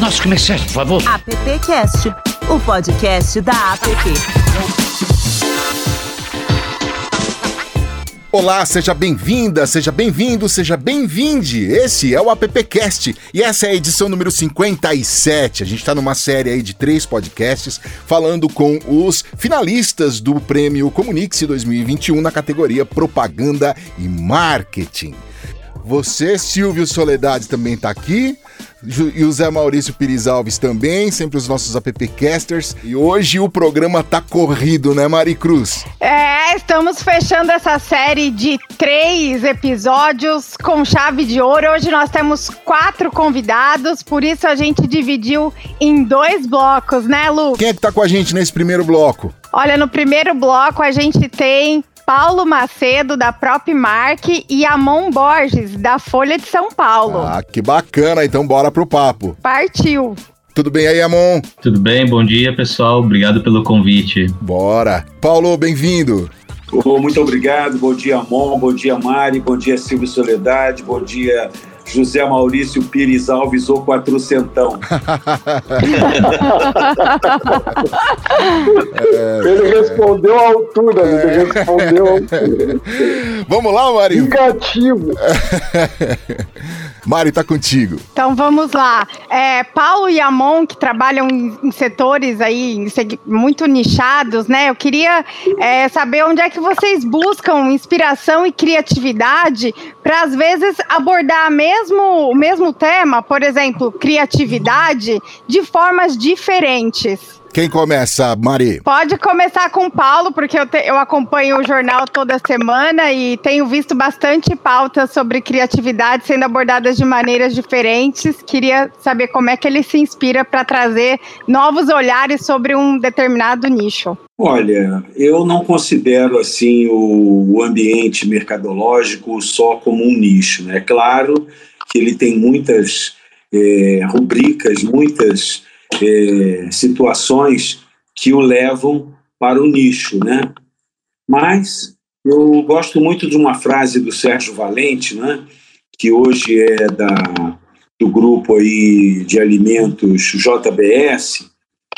nossos comerciais, por favor. AppCast, o podcast da App. Olá, seja bem-vinda, seja bem-vindo, seja bem-vinde. Esse é o AppCast e essa é a edição número 57. A gente está numa série aí de três podcasts falando com os finalistas do Prêmio Comunique-se 2021 na categoria Propaganda e Marketing. Você, Silvio Soledade, também está aqui. E o Zé Maurício Pires Alves também, sempre os nossos appcasters. E hoje o programa tá corrido, né, Mari Cruz? É, estamos fechando essa série de três episódios com chave de ouro. Hoje nós temos quatro convidados, por isso a gente dividiu em dois blocos, né, Lu? Quem é que tá com a gente nesse primeiro bloco? Olha, no primeiro bloco a gente tem Paulo Macedo, da Propmark, e Amon Borges, da Folha de São Paulo. Ah, que bacana. Então bora pro papo. Partiu. Tudo bem aí, Amon? Tudo bem, bom dia, pessoal. Obrigado pelo convite. Bora. Paulo, bem-vindo. Oh, muito obrigado. Bom dia, Amon. Bom dia, Mari. Bom dia, Silvio Soledade. Bom dia, José Maurício Pires Alves ou quatrocentão. é, ele respondeu à altura, é. ele respondeu à altura. Vamos lá, Mari? Negativo. Mari, tá contigo. Então vamos lá. É, Paulo e Amon, que trabalham em, setores aí muito nichados, né? Eu queria é, saber onde é que vocês buscam inspiração e criatividade para às vezes abordar mesmo, o mesmo tema, por exemplo, criatividade, de formas diferentes. Quem começa, Mari? Pode começar com o Paulo, porque eu, te, eu acompanho o jornal toda semana e tenho visto bastante pautas sobre criatividade sendo abordadas de maneiras diferentes. Queria saber como é que ele se inspira para trazer novos olhares sobre um determinado nicho. Olha, eu não considero assim o, ambiente mercadológico só como um nicho. É né? claro que ele tem muitas é, rubricas, muitas é, situações que o levam para o nicho, né? Mas eu gosto muito de uma frase do Sérgio Valente, né? Que hoje é da do grupo aí de alimentos JBS,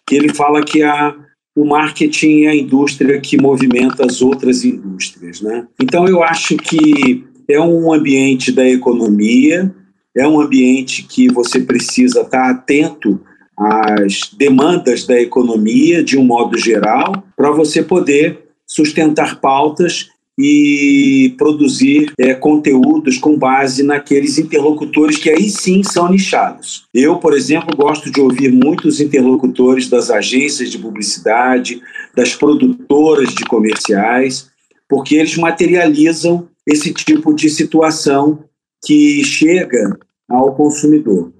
que ele fala que a o marketing é a indústria que movimenta as outras indústrias, né? Então eu acho que é um ambiente da economia, é um ambiente que você precisa estar atento as demandas da economia de um modo geral, para você poder sustentar pautas e produzir é, conteúdos com base naqueles interlocutores que aí sim são nichados. Eu, por exemplo, gosto de ouvir muitos interlocutores das agências de publicidade, das produtoras de comerciais, porque eles materializam esse tipo de situação que chega ao consumidor.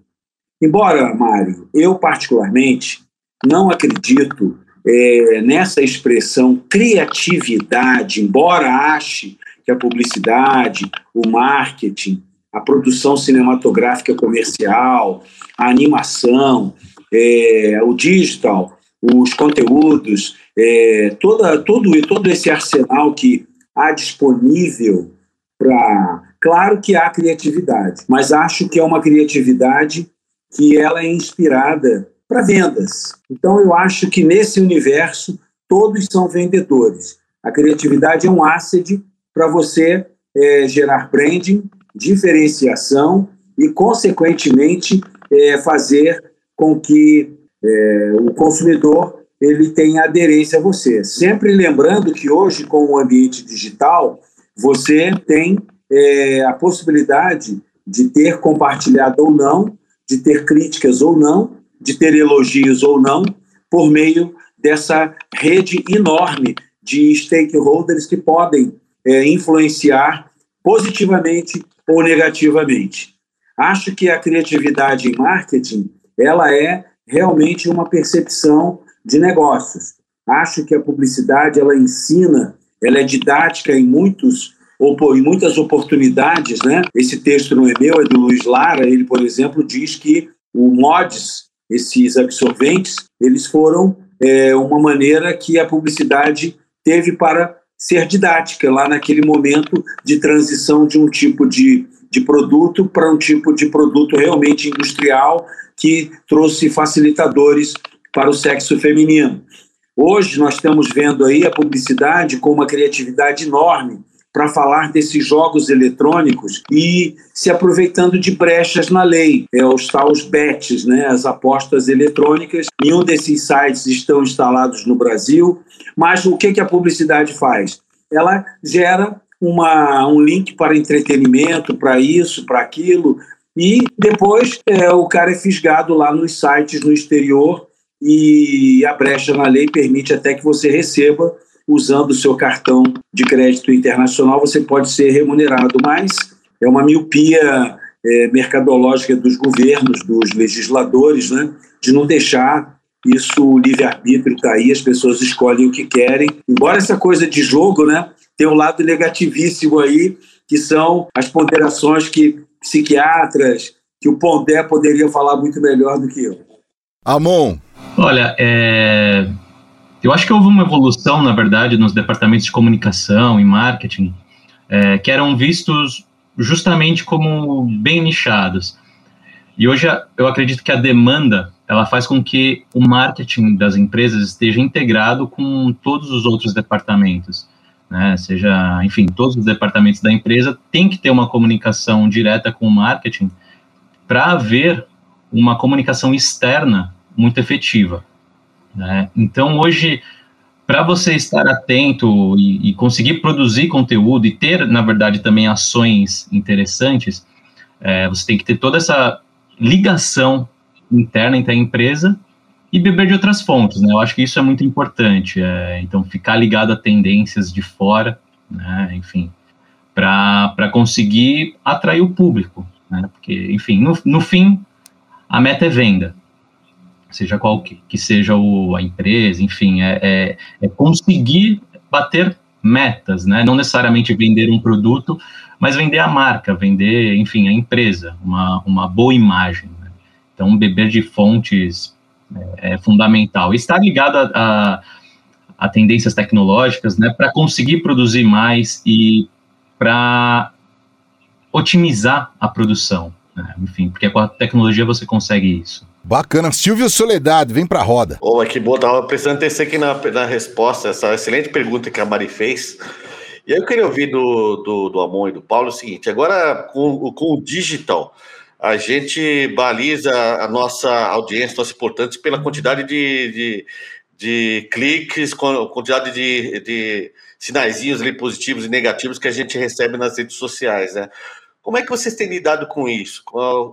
Embora, Mário, eu particularmente não acredito é, nessa expressão criatividade, embora ache que a publicidade, o marketing, a produção cinematográfica comercial, a animação, é, o digital, os conteúdos, é, toda, todo, todo esse arsenal que há disponível para. Claro que há criatividade, mas acho que é uma criatividade que ela é inspirada para vendas. Então, eu acho que nesse universo todos são vendedores. A criatividade é um asset para você é, gerar branding, diferenciação e, consequentemente, é, fazer com que é, o consumidor ele tenha aderência a você. Sempre lembrando que hoje, com o ambiente digital, você tem é, a possibilidade de ter compartilhado ou não de ter críticas ou não, de ter elogios ou não, por meio dessa rede enorme de stakeholders que podem é, influenciar positivamente ou negativamente. Acho que a criatividade em marketing ela é realmente uma percepção de negócios. Acho que a publicidade ela ensina, ela é didática em muitos em muitas oportunidades, né? Esse texto não é meu, é do Luiz Lara. Ele, por exemplo, diz que o mods, esses absorventes, eles foram é, uma maneira que a publicidade teve para ser didática lá naquele momento de transição de um tipo de de produto para um tipo de produto realmente industrial que trouxe facilitadores para o sexo feminino. Hoje nós estamos vendo aí a publicidade com uma criatividade enorme para falar desses jogos eletrônicos e se aproveitando de brechas na lei, é os tais bets, né, as apostas eletrônicas. Nenhum desses sites estão instalados no Brasil, mas o que, que a publicidade faz? Ela gera uma, um link para entretenimento, para isso, para aquilo, e depois é, o cara é fisgado lá nos sites no exterior e a brecha na lei permite até que você receba usando o seu cartão de crédito internacional, você pode ser remunerado, mas é uma miopia é, mercadológica dos governos, dos legisladores, né, de não deixar isso, o livre-arbítrio está aí, as pessoas escolhem o que querem. Embora essa coisa de jogo, né, tem um lado negativíssimo aí, que são as ponderações que psiquiatras, que o Pondé poderia falar muito melhor do que eu. Amon. Olha, é, eu acho que houve uma evolução, na verdade, nos departamentos de comunicação e marketing, é, que eram vistos justamente como bem nichados. E hoje eu acredito que a demanda ela faz com que o marketing das empresas esteja integrado com todos os outros departamentos. Né? Seja, enfim, todos os departamentos da empresa têm que ter uma comunicação direta com o marketing para haver uma comunicação externa muito efetiva. Né? Então, hoje, para você estar atento e, e, conseguir produzir conteúdo e ter, na verdade, também ações interessantes, é, você tem que ter toda essa ligação interna entre a empresa e beber de outras fontes, né? Eu acho que isso é muito importante. É, então, ficar ligado a tendências de fora, né? Enfim, para conseguir atrair o público, né? Porque, enfim, no, no fim, a meta é venda seja qual que, que seja o, a empresa, enfim, é, é, é, conseguir bater metas, né? Não necessariamente vender um produto, mas vender a marca, vender, enfim, a empresa, uma, uma boa imagem. Né? Então, beber de fontes é, é fundamental. Estar ligado a, a, a tendências tecnológicas, né? Para conseguir produzir mais e para otimizar a produção. Né? Enfim, porque com a tecnologia você consegue isso. Bacana. Silvio Soledade, vem pra roda. Oh, que bom, tava precisando ter aqui na, na resposta, essa excelente pergunta que a Mari fez. E aí eu queria ouvir do, do, do Amon e do Paulo o seguinte: agora com, com o digital, a gente baliza a nossa audiência, nossos importantes, pela quantidade de, de, de cliques, quantidade de, de sinaizinhos ali positivos e negativos que a gente recebe nas redes sociais, né? Como é que vocês têm lidado com isso?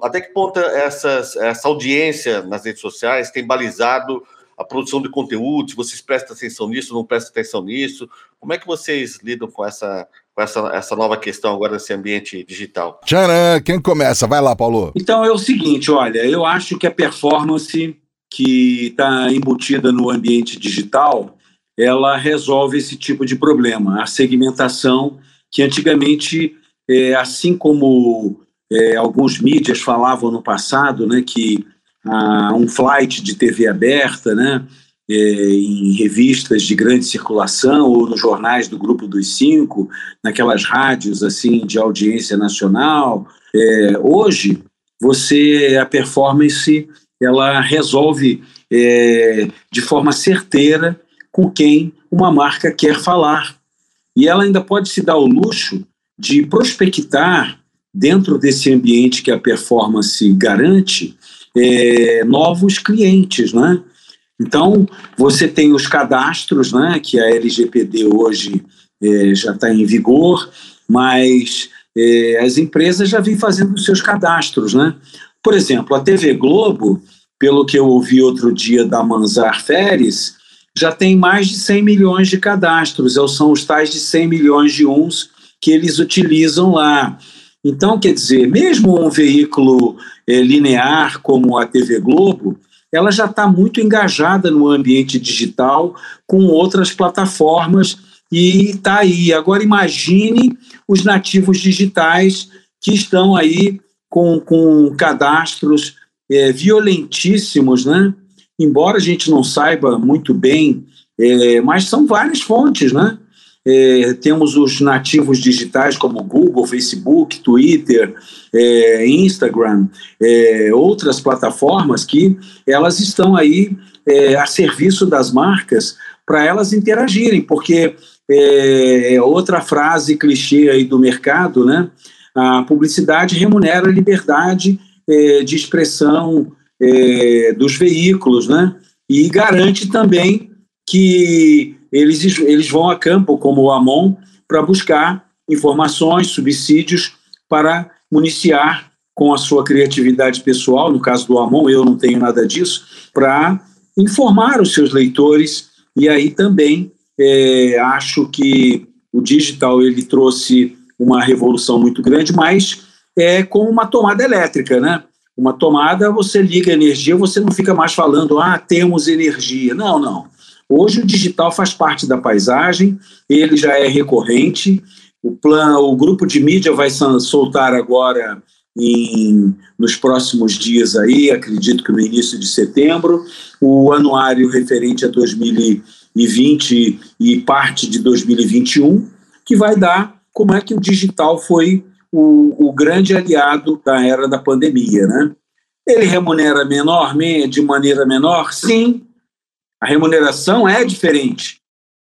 Até que ponto essas, essa audiência nas redes sociais tem balizado a produção de conteúdo? Se vocês prestam atenção nisso, não prestam atenção nisso? Como é que vocês lidam com essa, com essa, essa nova questão agora nesse ambiente digital? Tcharam! Quem começa? Vai lá, Paulo. Então é o seguinte, olha, eu acho que a performance que está embutida no ambiente digital, ela resolve esse tipo de problema. A segmentação que antigamente é, assim como é, alguns mídias falavam no passado, né, que ah, um flight de TV aberta, né, é, em revistas de grande circulação ou nos jornais do Grupo dos Cinco, naquelas rádios assim de audiência nacional. É, hoje, você a performance ela resolve é, de forma certeira com quem uma marca quer falar. E ela ainda pode se dar o luxo de prospectar dentro desse ambiente que a performance garante é, novos clientes, né? Então você tem os cadastros, né? Que a LGPD hoje é, já está em vigor, mas é, as empresas já vêm fazendo os seus cadastros, né? Por exemplo, a TV Globo, pelo que eu ouvi outro dia da Manzar Feres, já tem mais de 100 milhões de cadastros, são os tais de 100 milhões de uns que eles utilizam lá. Então, quer dizer, mesmo um veículo é, linear como a TV Globo, ela já está muito engajada no ambiente digital com outras plataformas e está aí. Agora imagine os nativos digitais que estão aí com, com cadastros é, violentíssimos, né? Embora a gente não saiba muito bem, é, mas são várias fontes, né? É, temos os nativos digitais como Google, Facebook, Twitter, é, Instagram, é, outras plataformas que elas estão aí é, a serviço das marcas para elas interagirem, porque é, é outra frase clichê aí do mercado, né? A publicidade remunera a liberdade é, de expressão dos veículos, né? E garante também que eles, eles vão a campo, como o AMON, para buscar informações, subsídios para municiar com a sua criatividade pessoal, no caso do AMON, eu não tenho nada disso, para informar os seus leitores e aí também é, acho que o digital ele trouxe uma revolução muito grande, mas é como uma tomada elétrica, né? Uma tomada, você liga a energia, você não fica mais falando, ah, temos energia. Não, não. Hoje o digital faz parte da paisagem, ele já é recorrente. O, plano, o grupo de mídia vai soltar agora em, nos próximos dias aí, acredito que no início de setembro, o anuário referente a 2020 e parte de 2021, que vai dar como é que o digital foi o, o grande aliado da era da pandemia, né? Ele remunera menor, de maneira menor? Sim, a remuneração é diferente,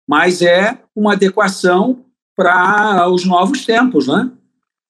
mas é uma adequação para os novos tempos, né?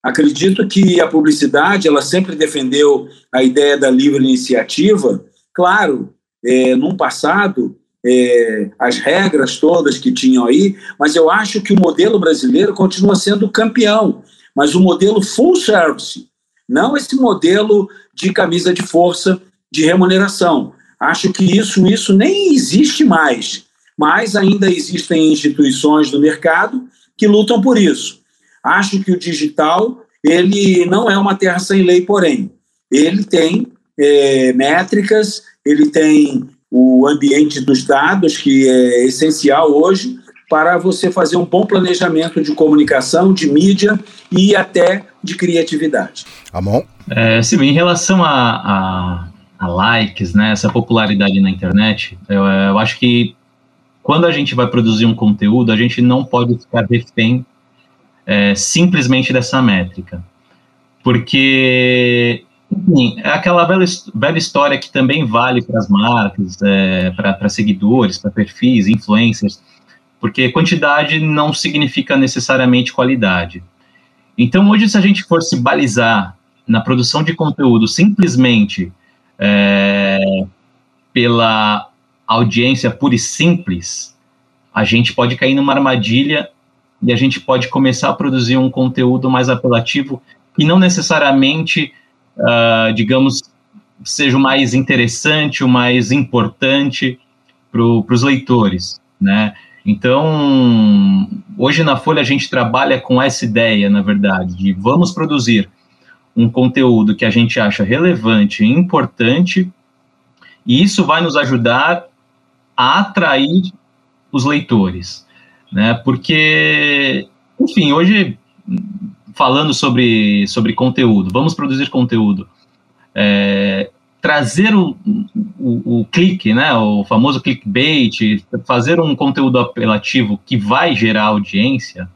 Acredito que a publicidade ela sempre defendeu a ideia da livre iniciativa. Claro, é, passado é, as regras todas que tinham aí, mas eu acho que o modelo brasileiro continua sendo campeão, mas o modelo full service, não esse modelo de camisa de força de remuneração. Acho que isso, isso nem existe mais, mas ainda existem instituições do mercado que lutam por isso. Acho que o digital ele não é uma terra sem lei, porém ele tem é, métricas, ele tem o ambiente dos dados que é essencial hoje para você fazer um bom planejamento de comunicação, de mídia e até de criatividade. Amon? É, sim, em relação a, a a likes, né, essa popularidade na internet, eu, eu, acho que quando a gente vai produzir um conteúdo, a gente não pode ficar refém é, simplesmente dessa métrica. Porque, enfim, é aquela velha, velha história que também vale para as marcas, é, para seguidores, para perfis, influencers, porque quantidade não significa necessariamente qualidade. Então, hoje, se a gente for se balizar na produção de conteúdo simplesmente é, pela audiência pura e simples, a gente pode cair numa armadilha e a gente pode começar a produzir um conteúdo mais apelativo que não necessariamente, uh, digamos, seja o mais interessante, o mais importante para os leitores, né? Então, hoje na Folha a gente trabalha com essa ideia, na verdade, de vamos produzir um conteúdo que a gente acha relevante e importante, e isso vai nos ajudar a atrair os leitores, né? Porque, enfim, hoje falando sobre, sobre conteúdo, vamos produzir conteúdo, é, trazer o, o, o, clique, né, o famoso clickbait, fazer um conteúdo apelativo que vai gerar audiência,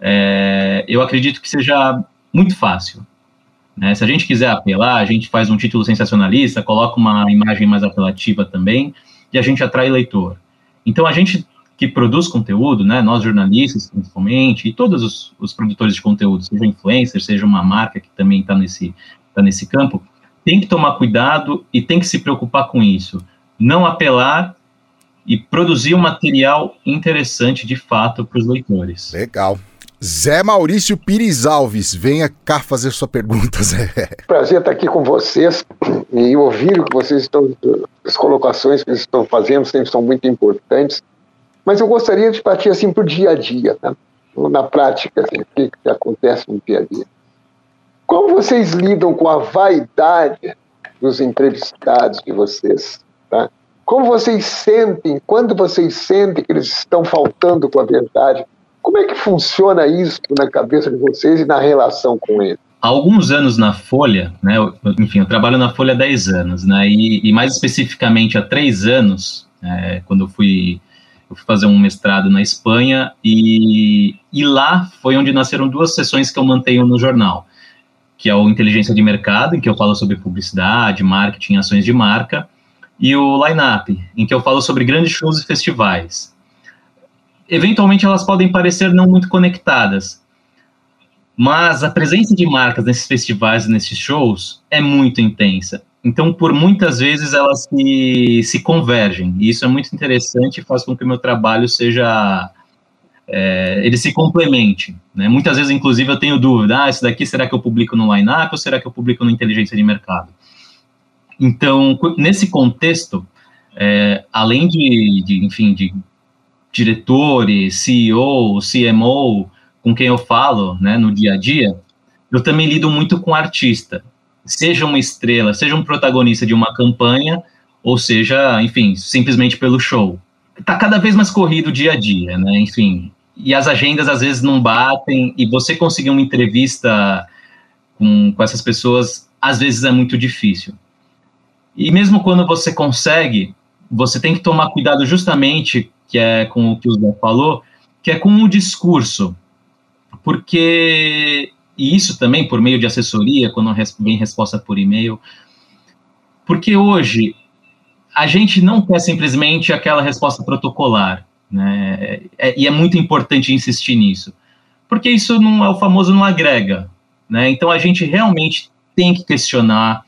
é, eu acredito que seja muito fácil. Né? Se a gente quiser apelar, a gente faz um título sensacionalista, coloca uma imagem mais apelativa também, e a gente atrai leitor. Então, a gente que produz conteúdo, né, nós jornalistas principalmente, e todos os, os produtores de conteúdo, seja influencer, seja uma marca que também está nesse, tá nesse campo, tem que tomar cuidado e tem que se preocupar com isso. Não apelar e produzir um material interessante de fato para os leitores. Legal. Zé Maurício Pires Alves, venha cá fazer sua pergunta, Zé. Prazer estar aqui com vocês e ouvir o que vocês estão, as colocações que vocês estão fazendo sempre são muito importantes. Mas eu gostaria de partir assim para o dia a dia, né? na prática, assim, o que, que acontece no dia a dia. Como vocês lidam com a vaidade dos entrevistados de vocês? Tá? Como vocês sentem, quando vocês sentem que eles estão faltando com a verdade? Como é que funciona isso na cabeça de vocês e na relação com ele? Há alguns anos na Folha, né, eu, enfim, eu trabalho na Folha há 10 anos, né, e, e mais especificamente há 3 anos, é, quando eu fui Eu fui fazer um mestrado na Espanha e, e lá foi onde nasceram duas sessões que eu mantenho no jornal, que é o Inteligência de Mercado, em que eu falo sobre publicidade, marketing, ações de marca, e o Line Up, em que eu falo sobre grandes shows e festivais. Eventualmente elas podem parecer não muito conectadas, mas a presença de marcas nesses festivais e nesses shows é muito intensa. Então, por muitas vezes, elas se, se convergem. E isso é muito interessante e faz com que o meu trabalho seja. É, ele se complemente. Né? Muitas vezes, inclusive, eu tenho dúvida: ah, isso daqui será que eu publico no line-up ou será que eu publico no inteligência de mercado? Então, nesse contexto, é, além de, de, enfim, de diretores, CEO, CMO, com quem eu falo né, no dia a dia, eu também lido muito com artista, seja uma estrela, seja um protagonista de uma campanha, ou seja, enfim, simplesmente pelo show. Está cada vez mais corrido o dia a dia, né? Enfim, e as agendas às vezes não batem, e você conseguir uma entrevista com, com essas pessoas, às vezes é muito difícil. E mesmo quando você consegue, você tem que tomar cuidado justamente, que é com o que o Zé falou, que é com o discurso porque e isso também por meio de assessoria, quando vem resposta por e-mail, porque hoje a gente não quer simplesmente aquela resposta protocolar, né? É, e é muito importante insistir nisso, porque isso não é o famoso não agrega, né? Então a gente realmente tem que questionar,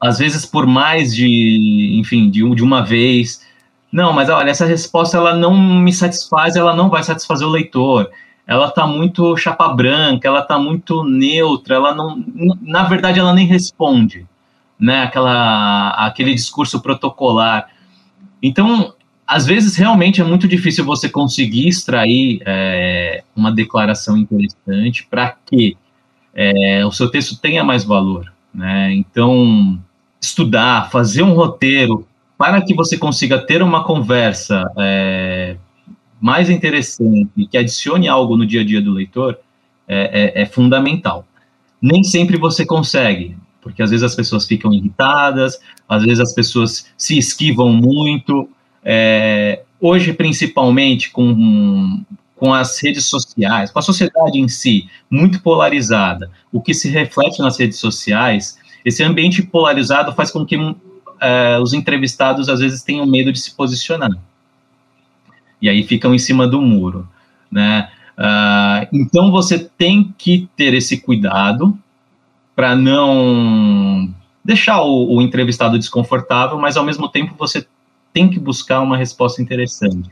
às vezes por mais de, enfim, de, de uma vez. Não, mas olha, essa resposta ela não me satisfaz, ela não vai satisfazer o leitor ela está muito chapa branca, ela está muito neutra, ela não, na verdade, ela nem responde, né? Aquela, aquele discurso protocolar. Então, às vezes, realmente é muito difícil você conseguir extrair é, uma declaração interessante para que é, o seu texto tenha mais valor, né? Então, estudar, fazer um roteiro para que você consiga ter uma conversa é, mais interessante, que adicione algo no dia a dia do leitor, é, é, é fundamental. Nem sempre você consegue, porque às vezes as pessoas ficam irritadas, às vezes as pessoas se esquivam muito. É, hoje, principalmente com, com as redes sociais, com a sociedade em si, muito polarizada, o que se reflete nas redes sociais, esse ambiente polarizado faz com que é, os entrevistados às vezes tenham medo de se posicionar e aí ficam em cima do muro, né? Uh, então você tem que ter esse cuidado para não deixar o, o, entrevistado desconfortável, mas ao mesmo tempo você tem que buscar uma resposta interessante,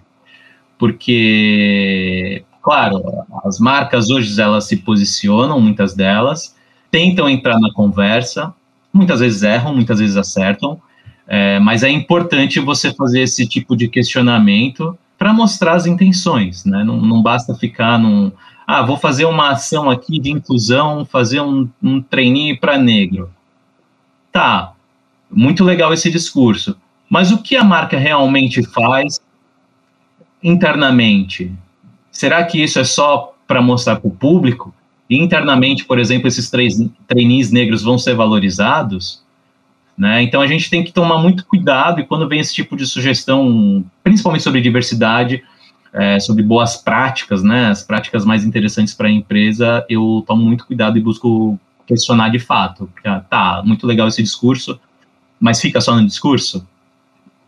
porque, claro, as marcas hoje elas se posicionam, muitas delas tentam entrar na conversa, muitas vezes erram, muitas vezes acertam, é, mas é importante você fazer esse tipo de questionamento para mostrar as intenções, né? Não, não, basta ficar num. Ah, vou fazer uma ação aqui de inclusão, fazer um, um trainee para negro. Tá, muito legal esse discurso. Mas o que a marca realmente faz internamente? Será que isso é só para mostrar para o público? E internamente, por exemplo, esses três trainees negros vão ser valorizados? Né? Então a gente tem que tomar muito cuidado e quando vem esse tipo de sugestão, principalmente sobre diversidade, é, sobre boas práticas, né, as práticas mais interessantes para a empresa, eu tomo muito cuidado e busco questionar de fato. Porque, ah, tá, muito legal esse discurso, mas fica só no discurso?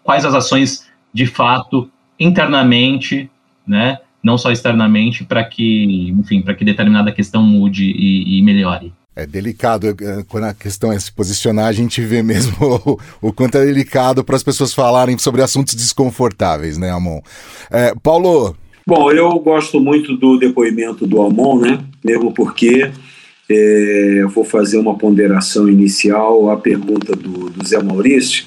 Quais as ações de fato internamente, né, não só externamente, para que, enfim, para que determinada questão mude e, e melhore? É delicado, é, quando a questão é se posicionar, a gente vê mesmo o, o quanto é delicado para as pessoas falarem sobre assuntos desconfortáveis, né, Amon? É, Paulo. Bom, eu gosto muito do depoimento do Amon, né? Mesmo porque é, eu vou fazer uma ponderação inicial à pergunta do, do Zé Maurício.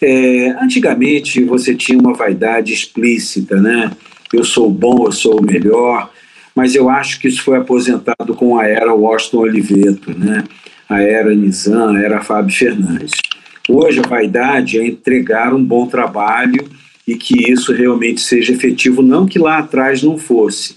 É, antigamente você tinha uma vaidade explícita, né? Eu sou bom, eu sou o melhor mas eu acho que isso foi aposentado com a era Washington Oliveto, né? a era Nizam, a era Fábio Fernandes. Hoje a vaidade é entregar um bom trabalho e que isso realmente seja efetivo, não que lá atrás não fosse,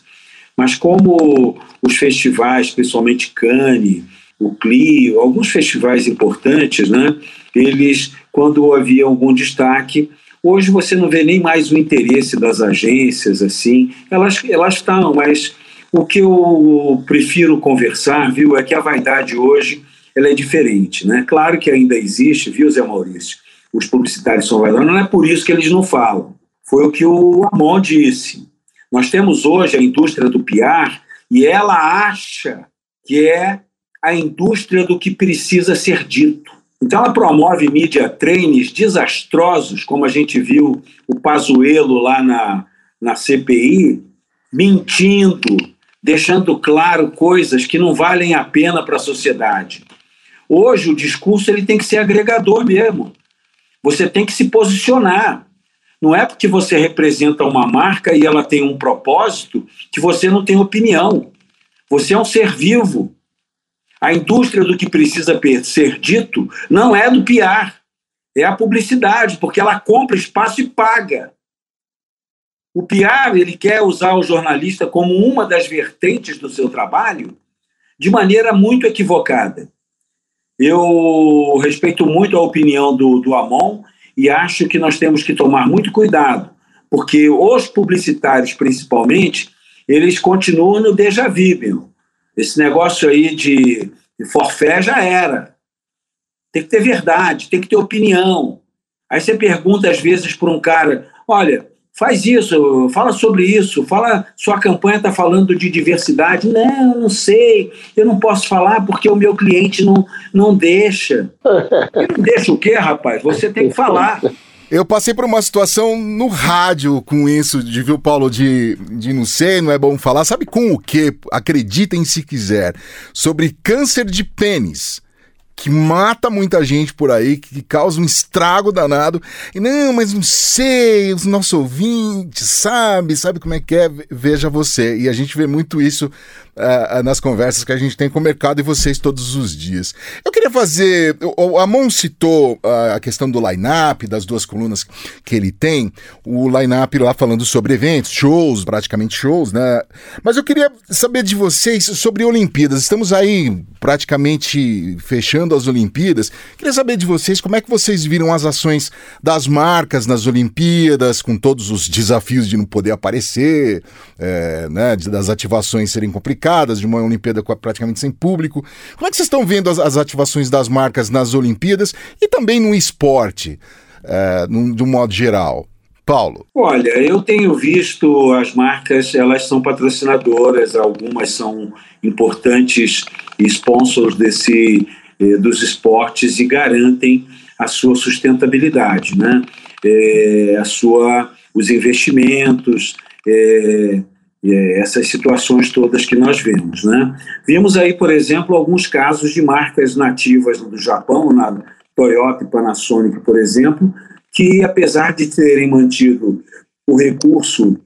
mas como os festivais, principalmente Cannes, o Clio, alguns festivais importantes, né, eles, quando havia algum destaque, hoje você não vê nem mais o interesse das agências, assim, elas, elas estão, mas o que eu prefiro conversar, viu, é que a vaidade hoje ela é diferente, né? Claro que ainda existe, viu, Zé Maurício? Os publicitários são vaidosos, não é por isso que eles não falam. Foi o que o Amon disse. Nós temos hoje a indústria do PR e ela acha que é a indústria do que precisa ser dito. Então ela promove mídia trainings desastrosos, como a gente viu o Pazuello lá na, na CPI, mentindo, deixando claro coisas que não valem a pena para a sociedade. Hoje o discurso ele tem que ser agregador mesmo. Você tem que se posicionar. Não é porque você representa uma marca e ela tem um propósito que você não tem opinião. Você é um ser vivo. A indústria do que precisa ser dito não é do PR, é a publicidade, porque ela compra espaço e paga. O PR ele quer usar o jornalista como uma das vertentes do seu trabalho de maneira muito equivocada. Eu respeito muito a opinião do, do Amon e acho que nós temos que tomar muito cuidado, porque os publicitários, principalmente, eles continuam no déjà vu, meu. Esse negócio aí de, de forfé já era. Tem que ter verdade, tem que ter opinião. Aí você pergunta, às vezes, para um cara: olha, faz isso, fala sobre isso, fala, sua campanha está falando de diversidade. Não, não sei, eu não posso falar porque o meu cliente não, não deixa. não deixa o quê, rapaz? Você tem que falar. Eu passei por uma situação no rádio com isso, de viu, Paulo, de, de não sei, não é bom falar. Sabe com o quê? Acreditem se quiser. Sobre câncer de pênis que mata muita gente por aí, que causa um estrago danado. E não, mas não sei, os nossos ouvintes, sabe, sabe como é que é? Veja você. E a gente vê muito isso uh, nas conversas que a gente tem com o mercado e vocês todos os dias. Eu queria fazer. O Amon citou uh, a questão do line-up, das duas colunas que ele tem, o line-up lá falando sobre eventos, shows, praticamente shows, né? Mas eu queria saber de vocês sobre Olimpíadas. Estamos aí praticamente fechando as Olimpíadas. Queria saber de vocês como é que vocês viram as ações das marcas nas Olimpíadas, com todos os desafios de não poder aparecer, é, né, das ativações serem complicadas de uma Olimpíada praticamente sem público. Como é que vocês estão vendo as, as ativações das marcas nas Olimpíadas e também no esporte, é, de um modo geral? Paulo. Olha, eu tenho visto as marcas, elas são patrocinadoras, algumas são importantes sponsors desse, eh, dos esportes e garantem a sua sustentabilidade, né? É, a sua, os investimentos, é, é, essas situações todas que nós vemos. Né? Vimos aí, por exemplo, alguns casos de marcas nativas do Japão, na Toyota e Panasonic, por exemplo, que apesar de terem mantido o recurso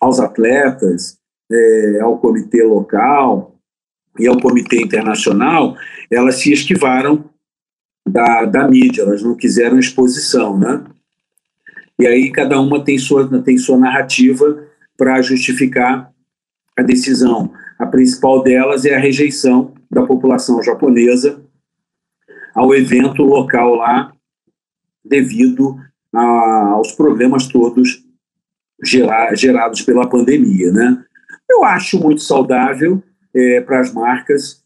aos atletas, é, ao comitê local e ao comitê internacional, elas se esquivaram da, da mídia, elas não quiseram exposição, né? E aí cada uma tem sua, tem sua narrativa para justificar a decisão. A principal delas é a rejeição da população japonesa ao evento local lá, devido a, aos problemas todos gera, gerados pela pandemia. Né? Eu acho muito saudável é, para as marcas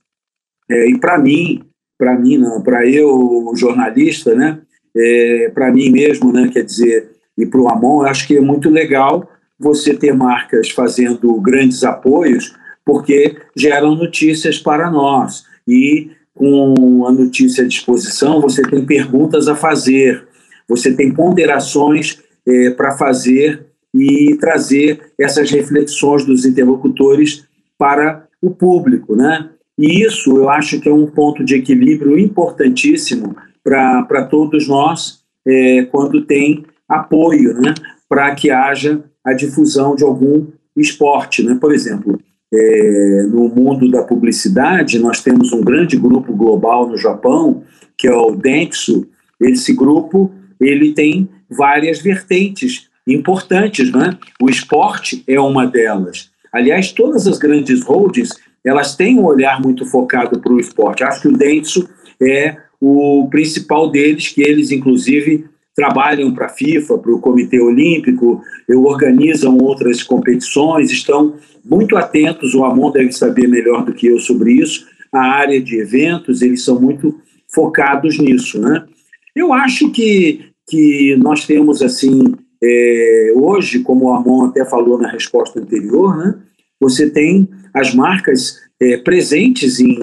é, e para mim, para mim não, para eu jornalista, né? É, para mim mesmo, né? Quer dizer, e para o Amon, eu acho que é muito legal você ter marcas fazendo grandes apoios, porque geram notícias para nós. E com a notícia à disposição, você tem perguntas a fazer, você tem ponderações é, para fazer e trazer essas reflexões dos interlocutores para o público, né? E isso eu acho que é um ponto de equilíbrio importantíssimo para todos nós é, quando tem apoio, né? Para que haja a difusão de algum esporte. Né? Por exemplo, é, no mundo da publicidade, nós temos um grande grupo global no Japão, que é o Dentsu. Esse grupo ele tem várias vertentes importantes. Né? O esporte é uma delas. Aliás, todas as grandes holdings elas têm um olhar muito focado para o esporte. Acho que o Dentsu é o principal deles, que eles, inclusive, trabalham para a FIFA, para o Comitê Olímpico, organizam outras competições, estão muito atentos. O Amon deve saber melhor do que eu sobre isso. A área de eventos, eles são muito focados nisso, né? Eu acho que, que nós temos, assim, é, hoje, como o Amon até falou na resposta anterior, né? Você tem as marcas é, presentes em,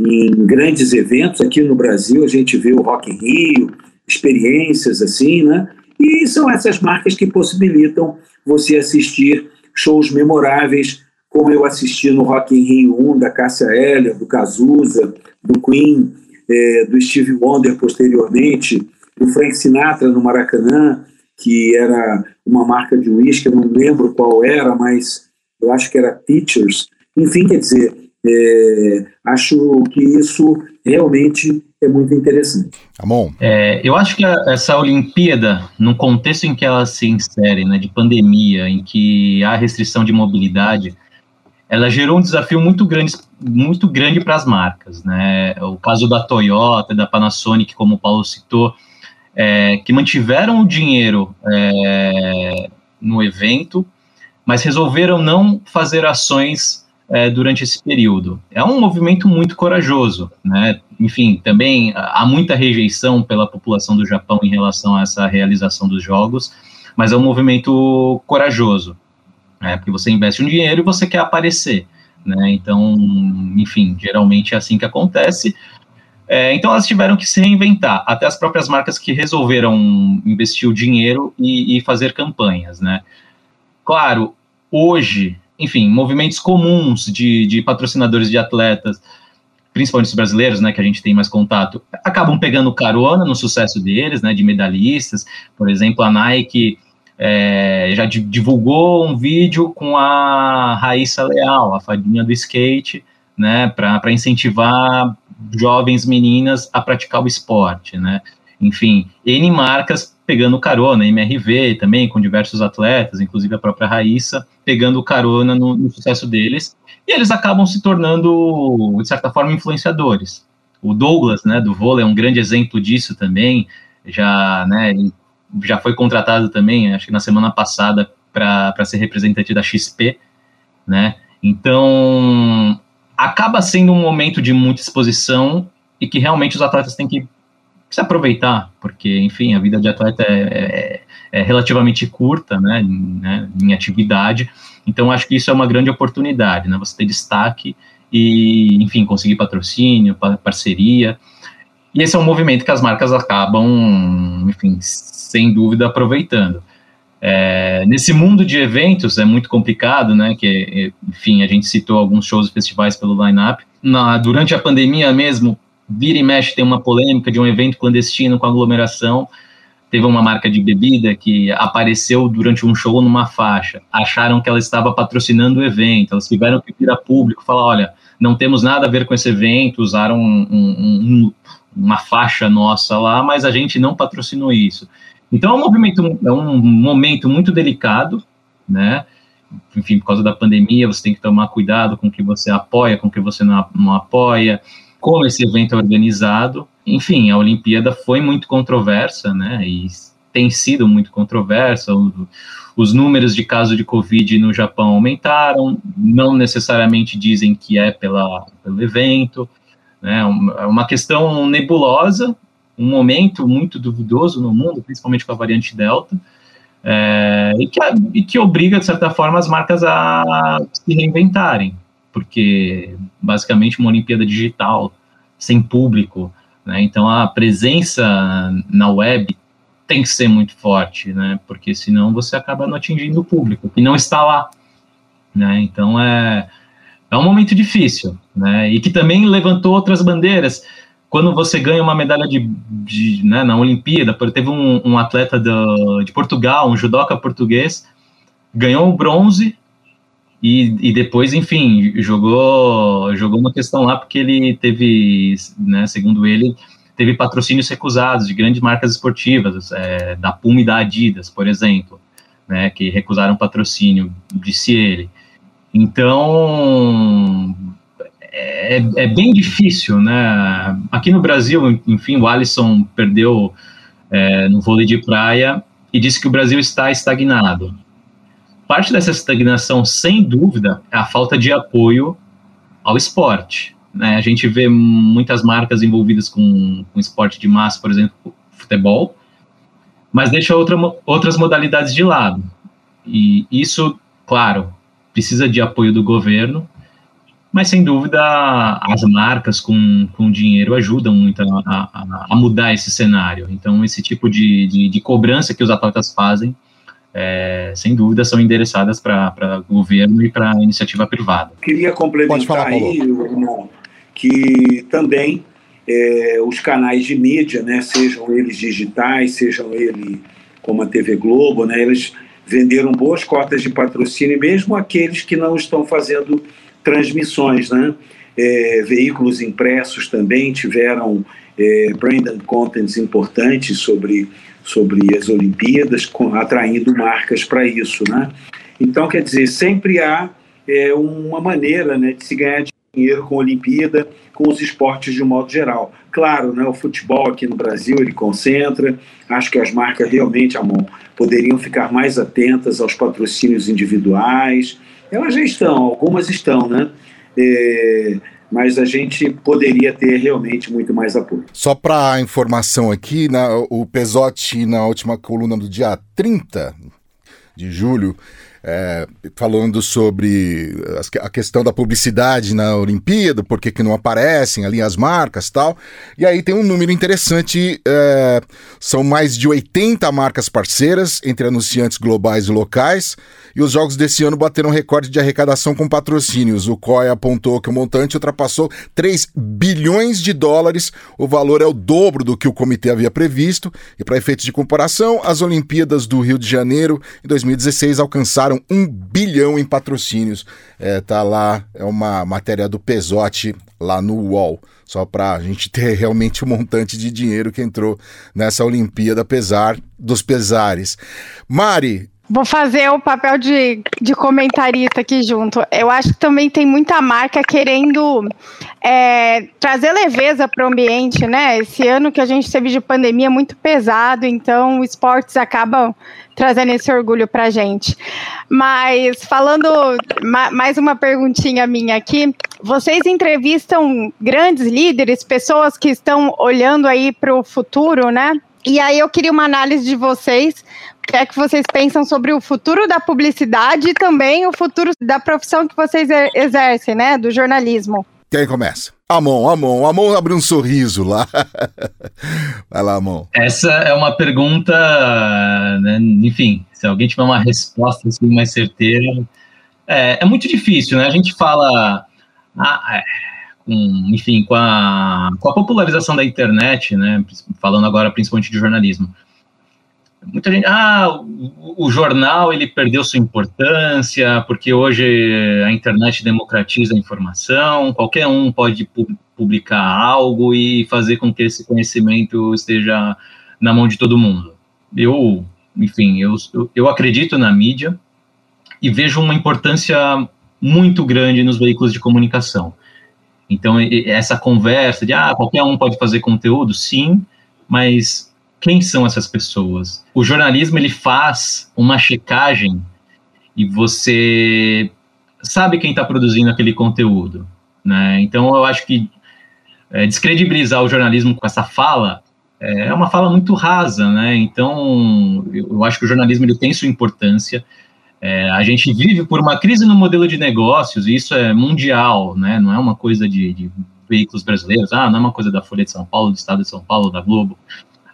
em grandes eventos. Aqui no Brasil, a gente vê o Rock in Rio, experiências assim, né? E são essas marcas que possibilitam você assistir shows memoráveis, como eu assisti no Rock in Rio 1, da Cássia Eller, do Cazuza, do Queen, é, do Steve Wonder posteriormente, do Frank Sinatra no Maracanã, que era uma marca de uísque, eu não lembro qual era, mas eu acho que era Teachers. Enfim, quer dizer, é, acho que isso realmente é muito interessante. Tá bom. É, eu acho que a, essa Olimpíada, no contexto em que ela se insere, né, de pandemia, em que há restrição de mobilidade, ela gerou um desafio muito grande, muito grande para as marcas, né? O caso da Toyota, da Panasonic, como o Paulo citou, é, que mantiveram o dinheiro é, no evento, mas resolveram não fazer ações é, durante esse período. É um movimento muito corajoso, né? Enfim, também há muita rejeição pela população do Japão em relação a essa realização dos jogos, mas é um movimento corajoso, né? Porque você investe um dinheiro e você quer aparecer, né? Então, enfim, geralmente é assim que acontece. É, então elas tiveram que se reinventar, até as próprias marcas que resolveram investir o dinheiro e, e fazer campanhas, né? Claro, hoje enfim, movimentos comuns de, de patrocinadores de atletas, principalmente os brasileiros, né, que a gente tem mais contato, acabam pegando carona no sucesso deles, né, de medalhistas. Por exemplo, a Nike é, já divulgou um vídeo com a Raíssa Leal, a fadinha do skate, né, para incentivar jovens meninas a praticar o esporte, né. Enfim, N marcas pegando carona, MRV também, com diversos atletas, inclusive a própria Raíssa, pegando carona no, no, sucesso deles, e eles acabam se tornando, de certa forma, influenciadores. O Douglas, né, do vôlei, é um grande exemplo disso também, já, né, já foi contratado também, acho que na semana passada, para ser representante da XP, né, então acaba sendo um momento de muita exposição e que realmente os atletas têm que se aproveitar, porque, enfim, a vida de atleta é, é, é relativamente curta, né, né, em atividade, então acho que isso é uma grande oportunidade, né, você ter destaque e, enfim, conseguir patrocínio, parceria, e esse é um movimento que as marcas acabam, enfim, sem dúvida, aproveitando. É, nesse mundo de eventos é muito complicado, né? Que, enfim, a gente citou alguns shows e festivais pelo line-up. durante a pandemia mesmo, vira e mexe tem uma polêmica de um evento clandestino com aglomeração. Teve uma marca de bebida que apareceu durante um show numa faixa. Acharam que ela estava patrocinando o evento. Elas tiveram que vir a público falar: olha, não temos nada a ver com esse evento. Usaram um, um, uma faixa nossa lá, mas a gente não patrocinou isso. Então é um movimento, é um momento muito delicado, né? Enfim, por causa da pandemia, você tem que tomar cuidado com o que você apoia, com o que você não, não apoia como esse evento é organizado. Enfim, a Olimpíada foi muito controversa, né? E tem sido muito controversa. Os números de casos de Covid no Japão aumentaram, não necessariamente dizem que é pela, pelo evento. Né? É uma questão nebulosa, um momento muito duvidoso no mundo, principalmente com a variante Delta, é, e, que, e que obriga, de certa forma, as marcas a se reinventarem porque basicamente uma Olimpíada digital, sem público, né? Então a presença na web tem que ser muito forte, né? Porque senão você acaba não atingindo o público e não está lá, né? Então é é um momento difícil, né? E que também levantou outras bandeiras. Quando você ganha uma medalha de, de né, na Olimpíada, teve um, um atleta do, de Portugal, um judoca português, ganhou o bronze e, e depois, enfim, jogou, jogou uma questão lá porque ele teve, né, segundo ele, teve patrocínios recusados de grandes marcas esportivas, é, da Puma e da Adidas, por exemplo, né, que recusaram patrocínio, disse ele. Então, é, é, bem difícil, né? Aqui no Brasil, enfim, o Alisson perdeu é, no vôlei de praia e disse que o Brasil está estagnado. Parte dessa estagnação, sem dúvida, é a falta de apoio ao esporte. Né? A gente vê muitas marcas envolvidas com, com esporte de massa, por exemplo, futebol, mas deixa outra, outras modalidades de lado. E isso, claro, precisa de apoio do governo, mas sem dúvida as marcas com, com dinheiro ajudam muito a, a, a mudar esse cenário. Então, esse tipo de, de, de cobrança que os atletas fazem, é, sem dúvida, são endereçadas para o governo e para a iniciativa privada. Queria complementar falar, aí, irmão, que também é, os canais de mídia, né, sejam eles digitais, sejam eles como a TV Globo, né, eles venderam boas cotas de patrocínio, mesmo aqueles que não estão fazendo transmissões, né? É, veículos impressos também tiveram é, brand contents importantes sobre, sobre as Olimpíadas, com, atraindo marcas para isso, né? Então, quer dizer, sempre há é, uma maneira né, de se ganhar dinheiro com a Olimpíada, com os esportes de um modo geral. Claro, né, o futebol aqui no Brasil ele concentra, acho que as marcas realmente, Amon, poderiam ficar mais atentas aos patrocínios individuais, elas já estão, algumas estão, né? É, mas a gente poderia ter realmente muito mais apoio. Só para informação aqui, na, o Pesotti, na última coluna do dia 30 de julho, é, falando sobre a questão da publicidade na Olimpíada, por que, que não aparecem ali as marcas tal. E aí tem um número interessante: é, são mais de 80 marcas parceiras, entre anunciantes globais e locais, e os jogos desse ano bateram recorde de arrecadação com patrocínios. O COI apontou que o montante ultrapassou 3 bilhões de dólares, o valor é o dobro do que o comitê havia previsto, e para efeitos de comparação, as Olimpíadas do Rio de Janeiro em 2016 alcançaram um bilhão em patrocínios. É, tá lá, é uma matéria do Pesote lá no UOL. Só para a gente ter realmente o um montante de dinheiro que entrou nessa Olimpíada, apesar dos pesares. Mari, Vou fazer o papel de, de comentarista aqui junto. Eu acho que também tem muita marca querendo é, trazer leveza para o ambiente, né? Esse ano que a gente teve de pandemia é muito pesado, então os esportes acabam trazendo esse orgulho para a gente. Mas falando ma mais uma perguntinha minha aqui, vocês entrevistam grandes líderes, pessoas que estão olhando aí para o futuro, né? E aí eu queria uma análise de vocês o que é que vocês pensam sobre o futuro da publicidade e também o futuro da profissão que vocês exercem, né? Do jornalismo. Quem começa? Amon, Amon, Amon abre um sorriso lá. Vai lá, Amon. Essa é uma pergunta, né, enfim, se alguém tiver uma resposta assim, mais certeira, é, é, muito difícil, né? A gente fala, ah, é, com, enfim, com a, com a popularização da internet, né? Falando agora principalmente de jornalismo, muita gente, ah, o, o, jornal ele perdeu sua importância porque hoje a internet democratiza a informação, qualquer um pode publicar algo e fazer com que esse conhecimento esteja na mão de todo mundo. Eu, enfim, eu, eu acredito na mídia e vejo uma importância muito grande nos veículos de comunicação. Então, essa conversa de, ah, qualquer um pode fazer conteúdo, sim, mas quem são essas pessoas. O jornalismo ele faz uma checagem e você sabe quem está produzindo aquele conteúdo, né? Então eu acho que é, descredibilizar o jornalismo com essa fala é uma fala muito rasa, né? Então eu, eu acho que o jornalismo ele tem sua importância. É, a gente vive por uma crise no modelo de negócios e isso é mundial, né? Não é uma coisa de, de veículos brasileiros, ah, não é uma coisa da Folha de São Paulo, do Estado de São Paulo, da Globo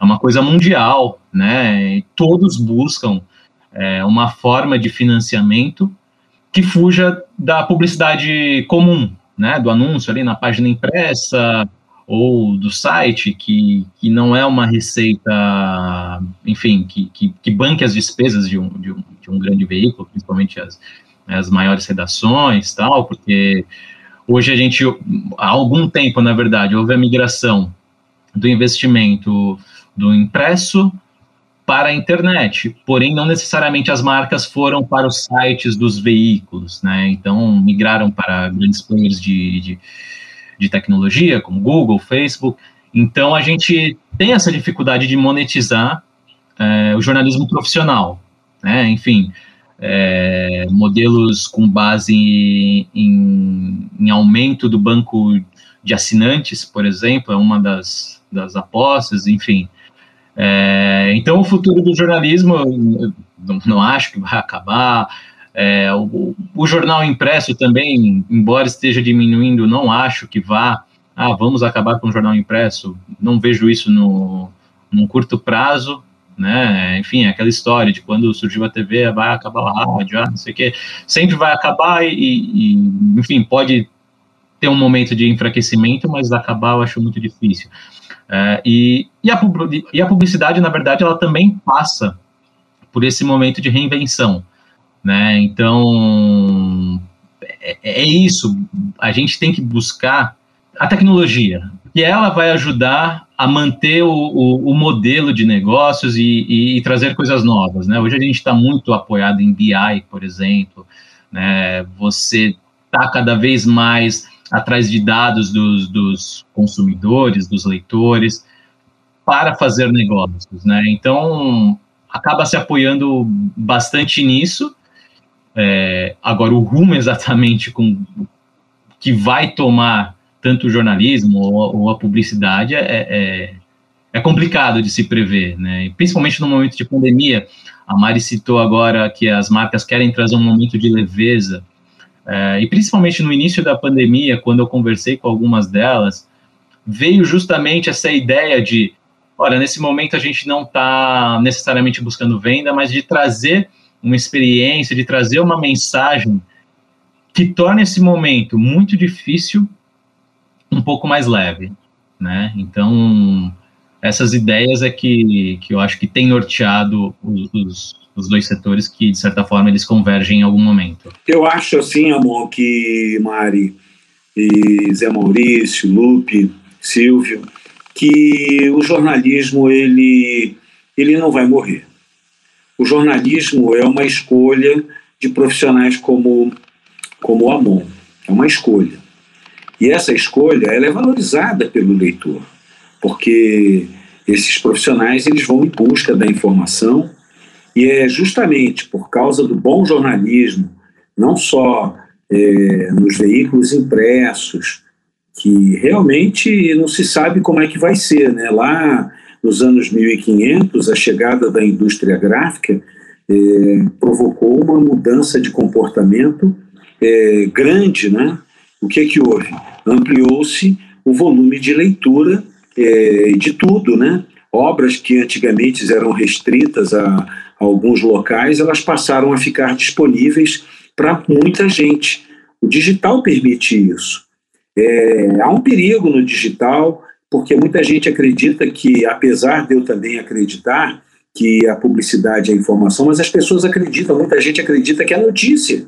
é uma coisa mundial, né? E todos buscam é, uma forma de financiamento que fuja da publicidade comum, né? Do anúncio ali na página impressa ou do site, que, que não é uma receita, enfim, que, que, que banque as despesas de um, de um, de um grande veículo, principalmente as, as maiores redações, tal, porque hoje a gente, há algum tempo, na verdade, houve a migração do investimento do impresso para a internet, porém não necessariamente as marcas foram para os sites dos veículos, né? Então migraram para grandes players de, de, de tecnologia, como Google, Facebook, Então a gente tem essa dificuldade de monetizar é, o jornalismo profissional, né? Enfim, é, modelos com base em, em, aumento do banco de assinantes, por exemplo, é uma das, das apostas, enfim. É, então, o futuro do jornalismo, não, não acho que vai acabar. É, o, o, jornal impresso também, embora esteja diminuindo, não acho que vá. Ah, vamos acabar com o jornal impresso. Não vejo isso no, num curto prazo né? Enfim, aquela história de quando surgiu a TV, vai acabar a rádio, ah, não sei o quê. Sempre vai acabar e, e, enfim, pode ter um momento de enfraquecimento, mas acabar eu acho muito difícil. É, e, e, a, e a publicidade, na verdade, ela também passa por esse momento de reinvenção, né? Então, é, é isso. A gente tem que buscar a tecnologia, e ela vai ajudar a manter o, o, o modelo de negócios e, e, e, trazer coisas novas. Né? Hoje a gente está muito apoiado em BI, por exemplo. Né? Você está cada vez mais atrás de dados dos, dos, consumidores, dos leitores, para fazer negócios. Né? Então, acaba se apoiando bastante nisso. É, agora, o rumo exatamente com que vai tomar tanto o jornalismo ou, ou a publicidade é, é, é, complicado de se prever, né? Principalmente no momento de pandemia. A Mari citou agora que as marcas querem trazer um momento de leveza, é, e principalmente no início da pandemia, quando eu conversei com algumas delas, veio justamente essa ideia de, olha, nesse momento a gente não está necessariamente buscando venda, mas de trazer uma experiência, de trazer uma mensagem que torne esse momento muito difícil um pouco mais leve, né? Então, essas ideias é que, que eu acho que tem norteado os, os, os dois setores que, de certa forma, eles convergem em algum momento. Eu acho assim, amor, que Mari e Zé Maurício, Lupe, Silvio, que o jornalismo, ele, ele não vai morrer. O jornalismo é uma escolha de profissionais como, como o Amon. É uma escolha. E essa escolha ela é valorizada pelo leitor, porque esses profissionais eles vão em busca da informação e é justamente por causa do bom jornalismo, não só é, nos veículos impressos, que realmente não se sabe como é que vai ser. Né? Lá nos anos 1500, a chegada da indústria gráfica é, provocou uma mudança de comportamento é, grande, né? O que é que houve? ampliou-se o volume de leitura é, de tudo, né? Obras que antigamente eram restritas a, a alguns locais, elas passaram a ficar disponíveis para muita gente. O digital permite isso. É, há um perigo no digital, porque muita gente acredita que, apesar de eu também acreditar que a publicidade é informação, mas as pessoas acreditam, muita gente acredita que é notícia.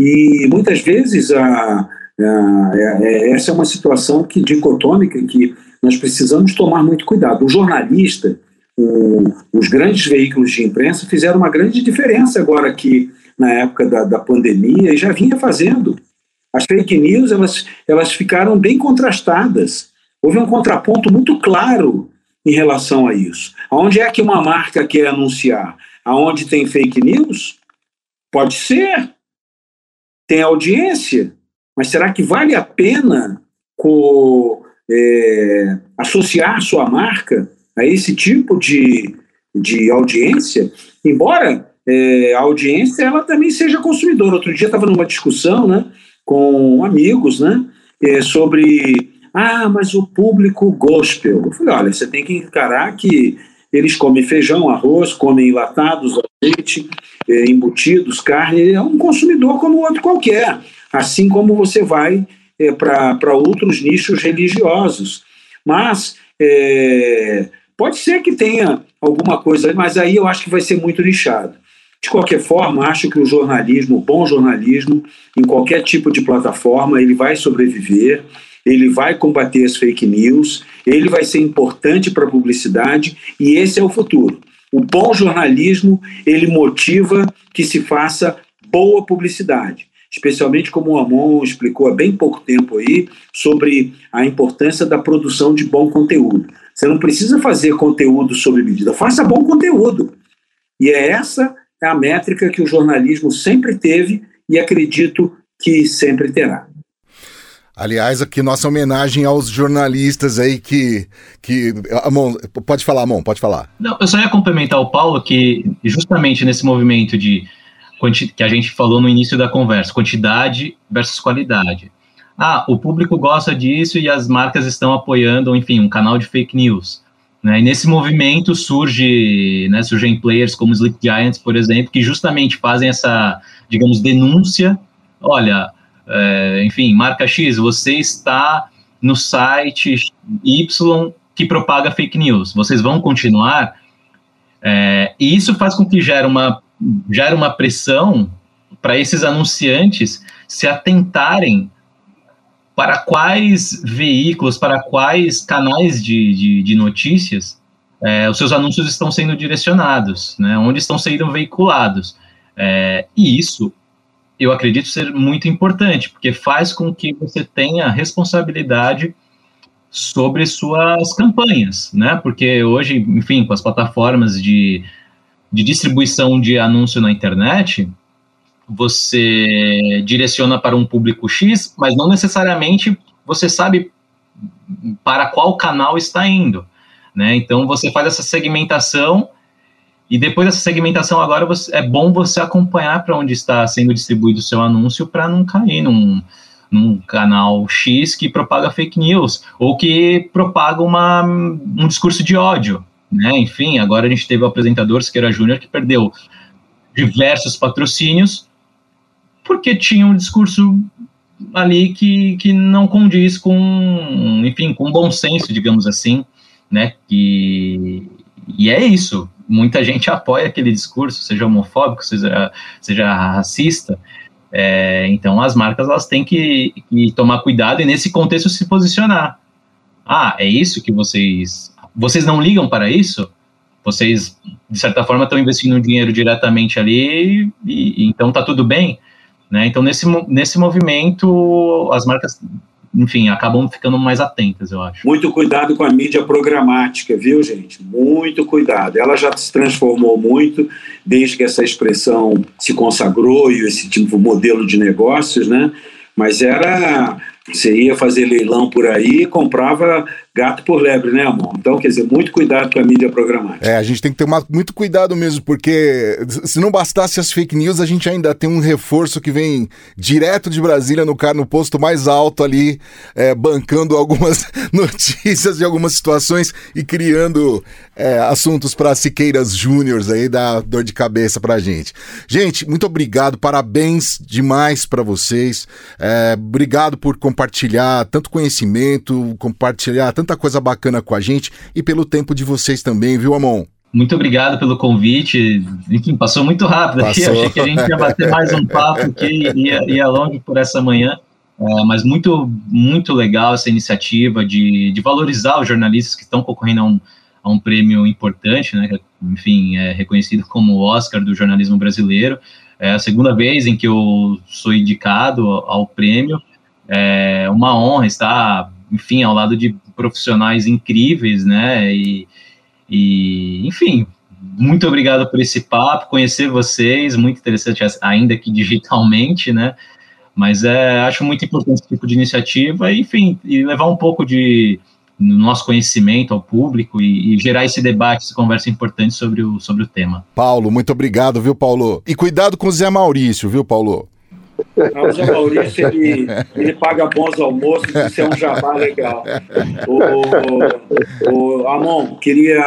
E muitas vezes a, é, é, é, essa é uma situação que dicotômica que nós precisamos tomar muito cuidado. O jornalista, o, os grandes veículos de imprensa fizeram uma grande diferença agora aqui na época da, da pandemia e já vinha fazendo. As fake news elas, elas ficaram bem contrastadas. Houve um contraponto muito claro em relação a isso. Aonde é que uma marca quer anunciar? Aonde tem fake news? Pode ser. Tem audiência. Mas será que vale a pena co, é, associar sua marca a esse tipo de, de audiência? Embora é, a audiência ela também seja consumidora. Outro dia estava numa discussão né, com amigos né, é, sobre ah, mas o público gospel. Eu falei, olha, você tem que encarar que eles comem feijão, arroz, comem enlatados, leite, é, embutidos, carne, é um consumidor como outro qualquer assim como você vai é, para outros nichos religiosos. Mas é, pode ser que tenha alguma coisa, mas aí eu acho que vai ser muito nichado. De qualquer forma, acho que o jornalismo, o bom jornalismo, em qualquer tipo de plataforma, ele vai sobreviver, ele vai combater as fake news, ele vai ser importante para a publicidade e esse é o futuro. O bom jornalismo, ele motiva que se faça boa publicidade especialmente como o Amon explicou há bem pouco tempo aí, sobre a importância da produção de bom conteúdo. Você não precisa fazer conteúdo sob medida, faça bom conteúdo. E é essa a métrica que o jornalismo sempre teve e acredito que sempre terá. Aliás, aqui nossa homenagem aos jornalistas aí que. que Amon, pode falar, Amon, pode falar. Não, eu só ia complementar o Paulo que, justamente nesse movimento de que a gente falou no início da conversa, quantidade versus qualidade. Ah, o público gosta disso e as marcas estão apoiando, enfim, um canal de fake news. Né? E nesse movimento surge, né, surgem players como Sleep Giants, por exemplo, que justamente fazem essa, digamos, denúncia. Olha, é, enfim, marca X, você está no site Y que propaga fake news. Vocês vão continuar? É, e isso faz com que gere uma gera uma pressão para esses anunciantes se atentarem para quais veículos, para quais canais de, de, de notícias é, os seus anúncios estão sendo direcionados, né, onde estão sendo veiculados. É, e isso eu acredito ser muito importante, porque faz com que você tenha responsabilidade sobre suas campanhas, né? Porque hoje, enfim, com as plataformas de de distribuição de anúncio na internet, você direciona para um público X, mas não necessariamente você sabe para qual canal está indo, né? Então você faz essa segmentação e depois dessa segmentação agora você, é bom você acompanhar para onde está sendo distribuído o seu anúncio para não cair num, num canal X que propaga fake news ou que propaga uma, um discurso de ódio, né? Enfim, agora a gente teve o apresentador Siqueira Júnior que perdeu diversos patrocínios porque tinha um discurso ali que, que não condiz com, enfim, com bom senso, digamos assim, né? E, e é isso. Muita gente apoia aquele discurso, seja homofóbico, seja, seja racista. É, então, as marcas elas têm que, que tomar cuidado e, nesse contexto, se posicionar. Ah, é isso que vocês vocês não ligam para isso? Vocês, de certa forma, estão investindo dinheiro diretamente ali, e, e então está tudo bem. Né? Então, nesse, nesse movimento, as marcas, enfim, acabam ficando mais atentas, eu acho. Muito cuidado com a mídia programática, viu, gente? Muito cuidado. Ela já se transformou muito desde que essa expressão se consagrou e esse tipo de modelo de negócios, né? Mas era. Você ia fazer leilão por aí comprava gato por lebre, né, amor? Então, quer dizer, muito cuidado com a mídia programática. É, a gente tem que ter uma, muito cuidado mesmo, porque se não bastasse as fake news, a gente ainda tem um reforço que vem direto de Brasília no, no posto mais alto ali, é, bancando algumas notícias de algumas situações e criando é, assuntos para Siqueiras Júniors aí, dar dor de cabeça pra gente. Gente, muito obrigado, parabéns demais para vocês. É, obrigado por compartilhar tanto conhecimento, compartilhar tanto tanta coisa bacana com a gente e pelo tempo de vocês também, viu, Amon? Muito obrigado pelo convite. Enfim, passou muito rápido aqui. Achei que a gente ia bater mais um papo que ia, ia longe por essa manhã. É, mas muito, muito legal essa iniciativa de, de valorizar os jornalistas que estão concorrendo a um, a um prêmio importante, né? Enfim, é reconhecido como o Oscar do jornalismo brasileiro. É a segunda vez em que eu sou indicado ao prêmio. É uma honra estar, enfim, ao lado de profissionais incríveis, né? E, e, enfim, muito obrigado por esse papo, conhecer vocês, muito interessante, ainda que digitalmente, né? Mas é, acho muito importante esse tipo de iniciativa, enfim, e levar um pouco de nosso conhecimento ao público e, e, gerar esse debate, essa conversa importante sobre o, sobre o tema. Paulo, muito obrigado, viu, Paulo? E cuidado com o Zé Maurício, viu, Paulo? O Zé Maurício, ele, ele paga bons almoços, isso é um jabá legal. O, o, Amon, queria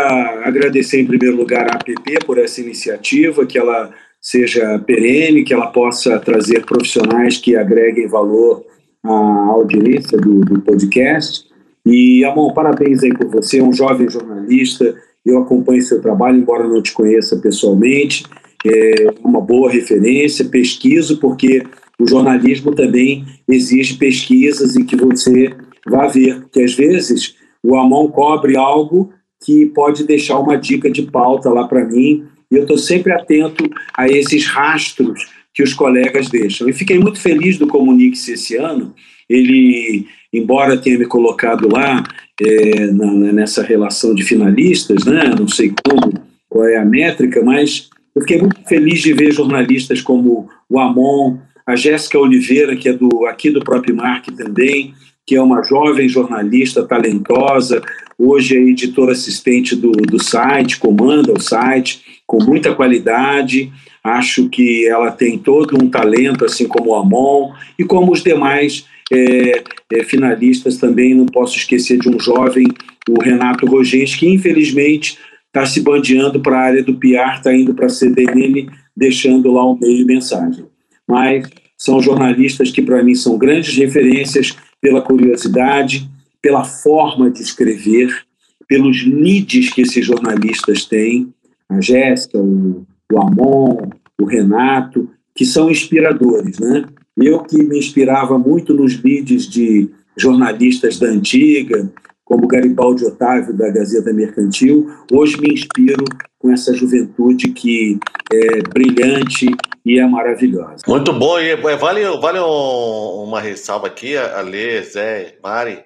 agradecer em primeiro lugar a APP por essa iniciativa, que ela seja perene, que ela possa trazer profissionais que agreguem valor à audiência do, do podcast. E, Amon, parabéns aí por você, é um jovem jornalista, eu acompanho seu trabalho, embora não te conheça pessoalmente, é uma boa referência, pesquiso, porque o jornalismo também exige pesquisas e que você vá ver, porque às vezes o Amon cobre algo que pode deixar uma dica de pauta lá para mim, e eu estou sempre atento a esses rastros que os colegas deixam. E fiquei muito feliz do Comunique-se esse ano. Ele, embora tenha me colocado lá é, na, nessa relação de finalistas, né? não sei como, qual é a métrica, mas eu fiquei muito feliz de ver jornalistas como o Amon, a Jéssica Oliveira, que é do, aqui do próprio Mark também, que é uma jovem jornalista talentosa, hoje é editora assistente do, do site, comanda o site, com muita qualidade. Acho que ela tem todo um talento, assim como o Amon, e como os demais é, é, finalistas também. Não posso esquecer de um jovem, o Renato Rogens, que infelizmente está se bandeando para a área do PR, está indo para a CDN, deixando lá um meio de mensagem. Mas são jornalistas que, para mim, são grandes referências pela curiosidade, pela forma de escrever, pelos leads que esses jornalistas têm, a Jéssica, o, o Amon, o Renato, que são inspiradores, né? Eu que me inspirava muito nos leads de jornalistas da antiga, como Garibaldi Otávio, da Gazeta Mercantil, hoje me inspiro com essa juventude que é brilhante e é maravilhosa. Muito bom, e é, vale, vale uma ressalva aqui, Alê, Zé, Mari,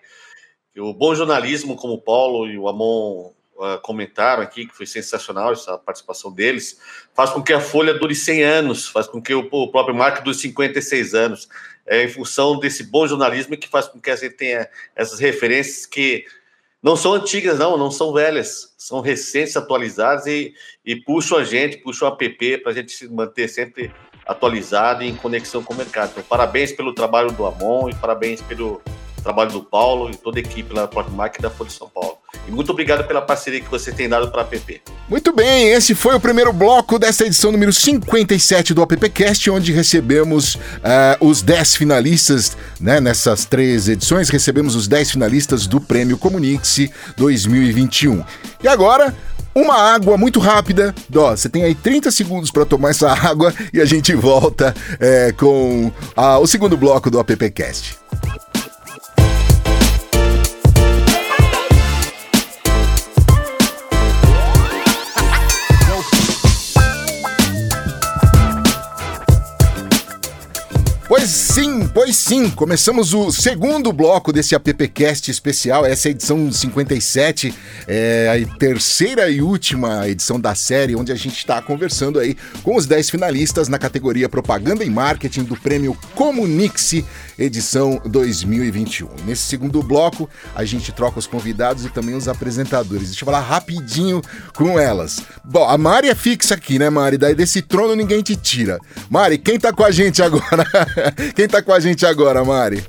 o bom jornalismo, como o Paulo e o Amon uh, comentaram aqui, que foi sensacional essa participação deles, faz com que a Folha dure 100 anos, faz com que o, o próprio Marco dure 56 anos é, em função desse bom jornalismo que faz com que a gente tenha essas referências que não são antigas, não, não são velhas, são recentes, atualizadas e, e puxam a gente, puxam o app para a gente se manter sempre atualizado e em conexão com o mercado. Então, parabéns pelo trabalho do Amon e parabéns pelo trabalho do Paulo e toda a equipe lá da Portmark e da Folha de São Paulo. E muito obrigado pela parceria que você tem dado para a app. Muito bem, esse foi o primeiro bloco dessa edição número 57 do AppCast, onde recebemos uh, os 10 finalistas, né? Nessas três edições, recebemos os 10 finalistas do Prêmio Comunique-se 2021. E agora, uma água muito rápida. Você tem aí 30 segundos para tomar essa água e a gente volta é, com o segundo bloco do AppCast. Pois sim, pois sim, começamos o segundo bloco desse AppCast especial, essa é a edição 57, é a terceira e última edição da série, onde a gente está conversando aí com os 10 finalistas na categoria Propaganda e Marketing do prêmio Comunique-se, edição 2021. Nesse segundo bloco, a gente troca os convidados e também os apresentadores. Deixa eu falar rapidinho com elas. Bom, a Mari é fixa aqui, né, Mari? Daí desse trono ninguém te tira. Mari, quem tá com a gente agora? Quem tá com a gente agora, Mari?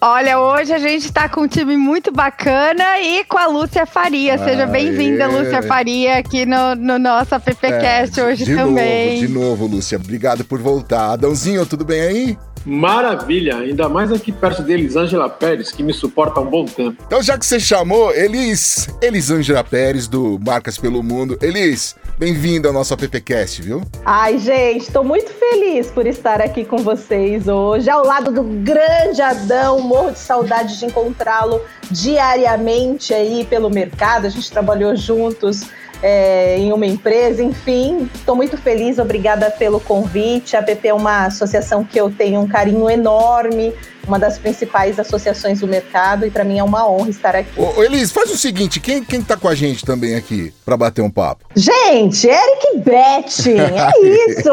Olha, hoje a gente está com um time muito bacana e com a Lúcia Faria. Seja bem-vinda, Lúcia Faria, aqui no, no nosso AppCast é, hoje de também. Novo, de novo, Lúcia. Obrigado por voltar. Adãozinho, tudo bem aí? Maravilha, ainda mais aqui perto deles, Angela Pérez, que me suporta há um bom tempo. Então, já que você chamou, Elis, Elisângela Pérez, do Marcas pelo Mundo. Elis, bem-vinda ao nosso AppCast, viu? Ai, gente, estou muito feliz por estar aqui com vocês hoje, ao lado do grande Adão. Morro de saudade de encontrá-lo diariamente aí pelo mercado. A gente trabalhou juntos é, em uma empresa, enfim, estou muito feliz, obrigada pelo convite. A PP é uma associação que eu tenho um carinho enorme, uma das principais associações do mercado, e para mim é uma honra estar aqui. Ô, Elis, faz o seguinte: quem, quem tá com a gente também aqui para bater um papo? Gente, Eric Betting, é isso!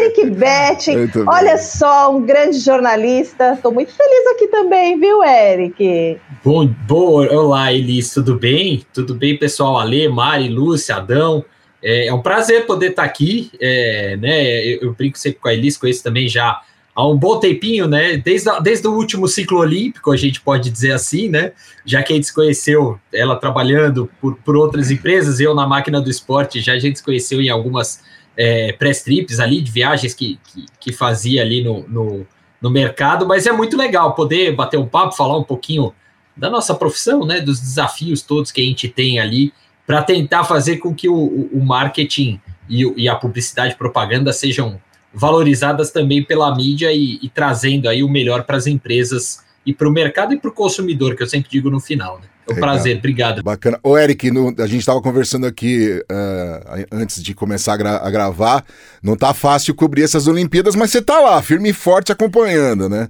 Eric Betting, olha só, um grande jornalista. Estou muito feliz aqui também, viu, Eric? Bom, bom, olá, Elis, tudo bem? Tudo bem, pessoal? Ale, Mari, Lúcia, Adão. É, é um prazer poder estar aqui, é, né? Eu, eu, brinco sempre com a Elis, conheço também já há um bom tempinho, né? Desde, desde o último ciclo olímpico, a gente pode dizer assim, né? Já que a gente se conheceu, ela trabalhando por, por outras empresas, eu na máquina do esporte, já a gente se conheceu em algumas é, press trips ali, de viagens que, que, que fazia ali no, no, no mercado, mas é muito legal poder bater um papo, falar um pouquinho da nossa profissão, né, dos desafios todos que a gente tem ali para tentar fazer com que o, o marketing e, e, a publicidade propaganda sejam valorizadas também pela mídia e, e trazendo aí o melhor para as empresas e para o mercado e para o consumidor, que eu sempre digo no final. Né? É um prazer, obrigado. Bacana. Ô, Eric, no, a gente estava conversando aqui uh, antes de começar a, gra a, gravar. Não tá fácil cobrir essas Olimpíadas, mas você tá lá, firme e forte acompanhando, né?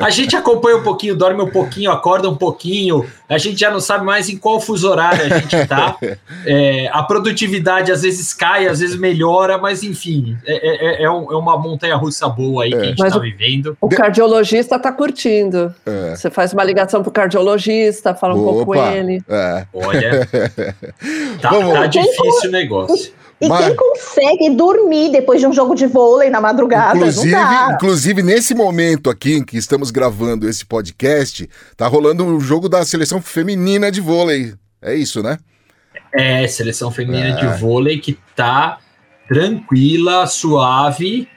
a gente acompanha um pouquinho, dorme um pouquinho, acorda um pouquinho. A gente já não sabe mais em qual fuso horário a gente tá. É, a produtividade às vezes cai, às vezes melhora, mas enfim, é, é, é, um, é uma montanha russa boa aí que a gente está vivendo. O cardiologista tá curtindo. Você faz uma ligação pro cardiologista dentista, fala um Opa, pouco com ele. É. Olha, tá, tá difícil o negócio. E Mas... quem consegue dormir depois de um jogo de vôlei na madrugada? Inclusive, inclusive, nesse momento aqui em que estamos gravando esse podcast, tá rolando o jogo da seleção feminina de vôlei. É isso, né? É, seleção feminina é. de vôlei que tá tranquila, suave.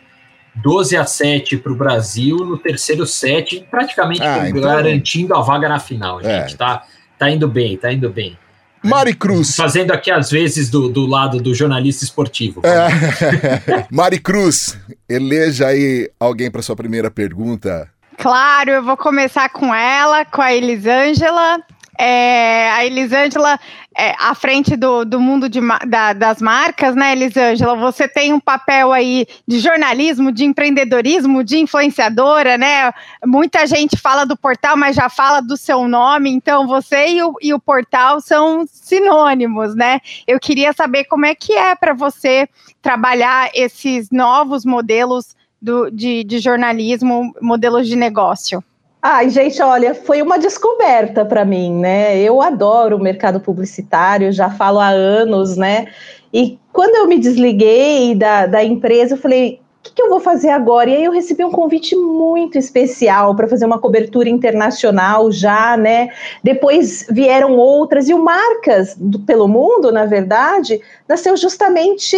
12 a 7 para o Brasil no terceiro set, praticamente ah, então... garantindo a vaga na final, é. gente. É. Tá, tá indo bem, tá indo bem. Mari Cruz. Fazendo aqui, às vezes, do, do lado do jornalista esportivo. É. Mari Cruz, eleja aí alguém para sua primeira pergunta. Claro, eu vou começar com ela, com a Elisângela. É, a Elisângela, é, à frente do, do mundo de, da, das marcas, né, Elisângela? Você tem um papel aí de jornalismo, de empreendedorismo, de influenciadora, né? Muita gente fala do portal, mas já fala do seu nome, então você e o, e o portal são sinônimos, né? Eu queria saber como é que é para você trabalhar esses novos modelos do, de, de jornalismo, modelos de negócio. Ai, gente, olha, foi uma descoberta para mim, né? Eu adoro o mercado publicitário, já falo há anos, né? E quando eu me desliguei da, da empresa, eu falei, que, que eu vou fazer agora? E aí eu recebi um convite muito especial para fazer uma cobertura internacional já, né? Depois vieram outras, e o Marcas do, pelo Mundo, na verdade, nasceu justamente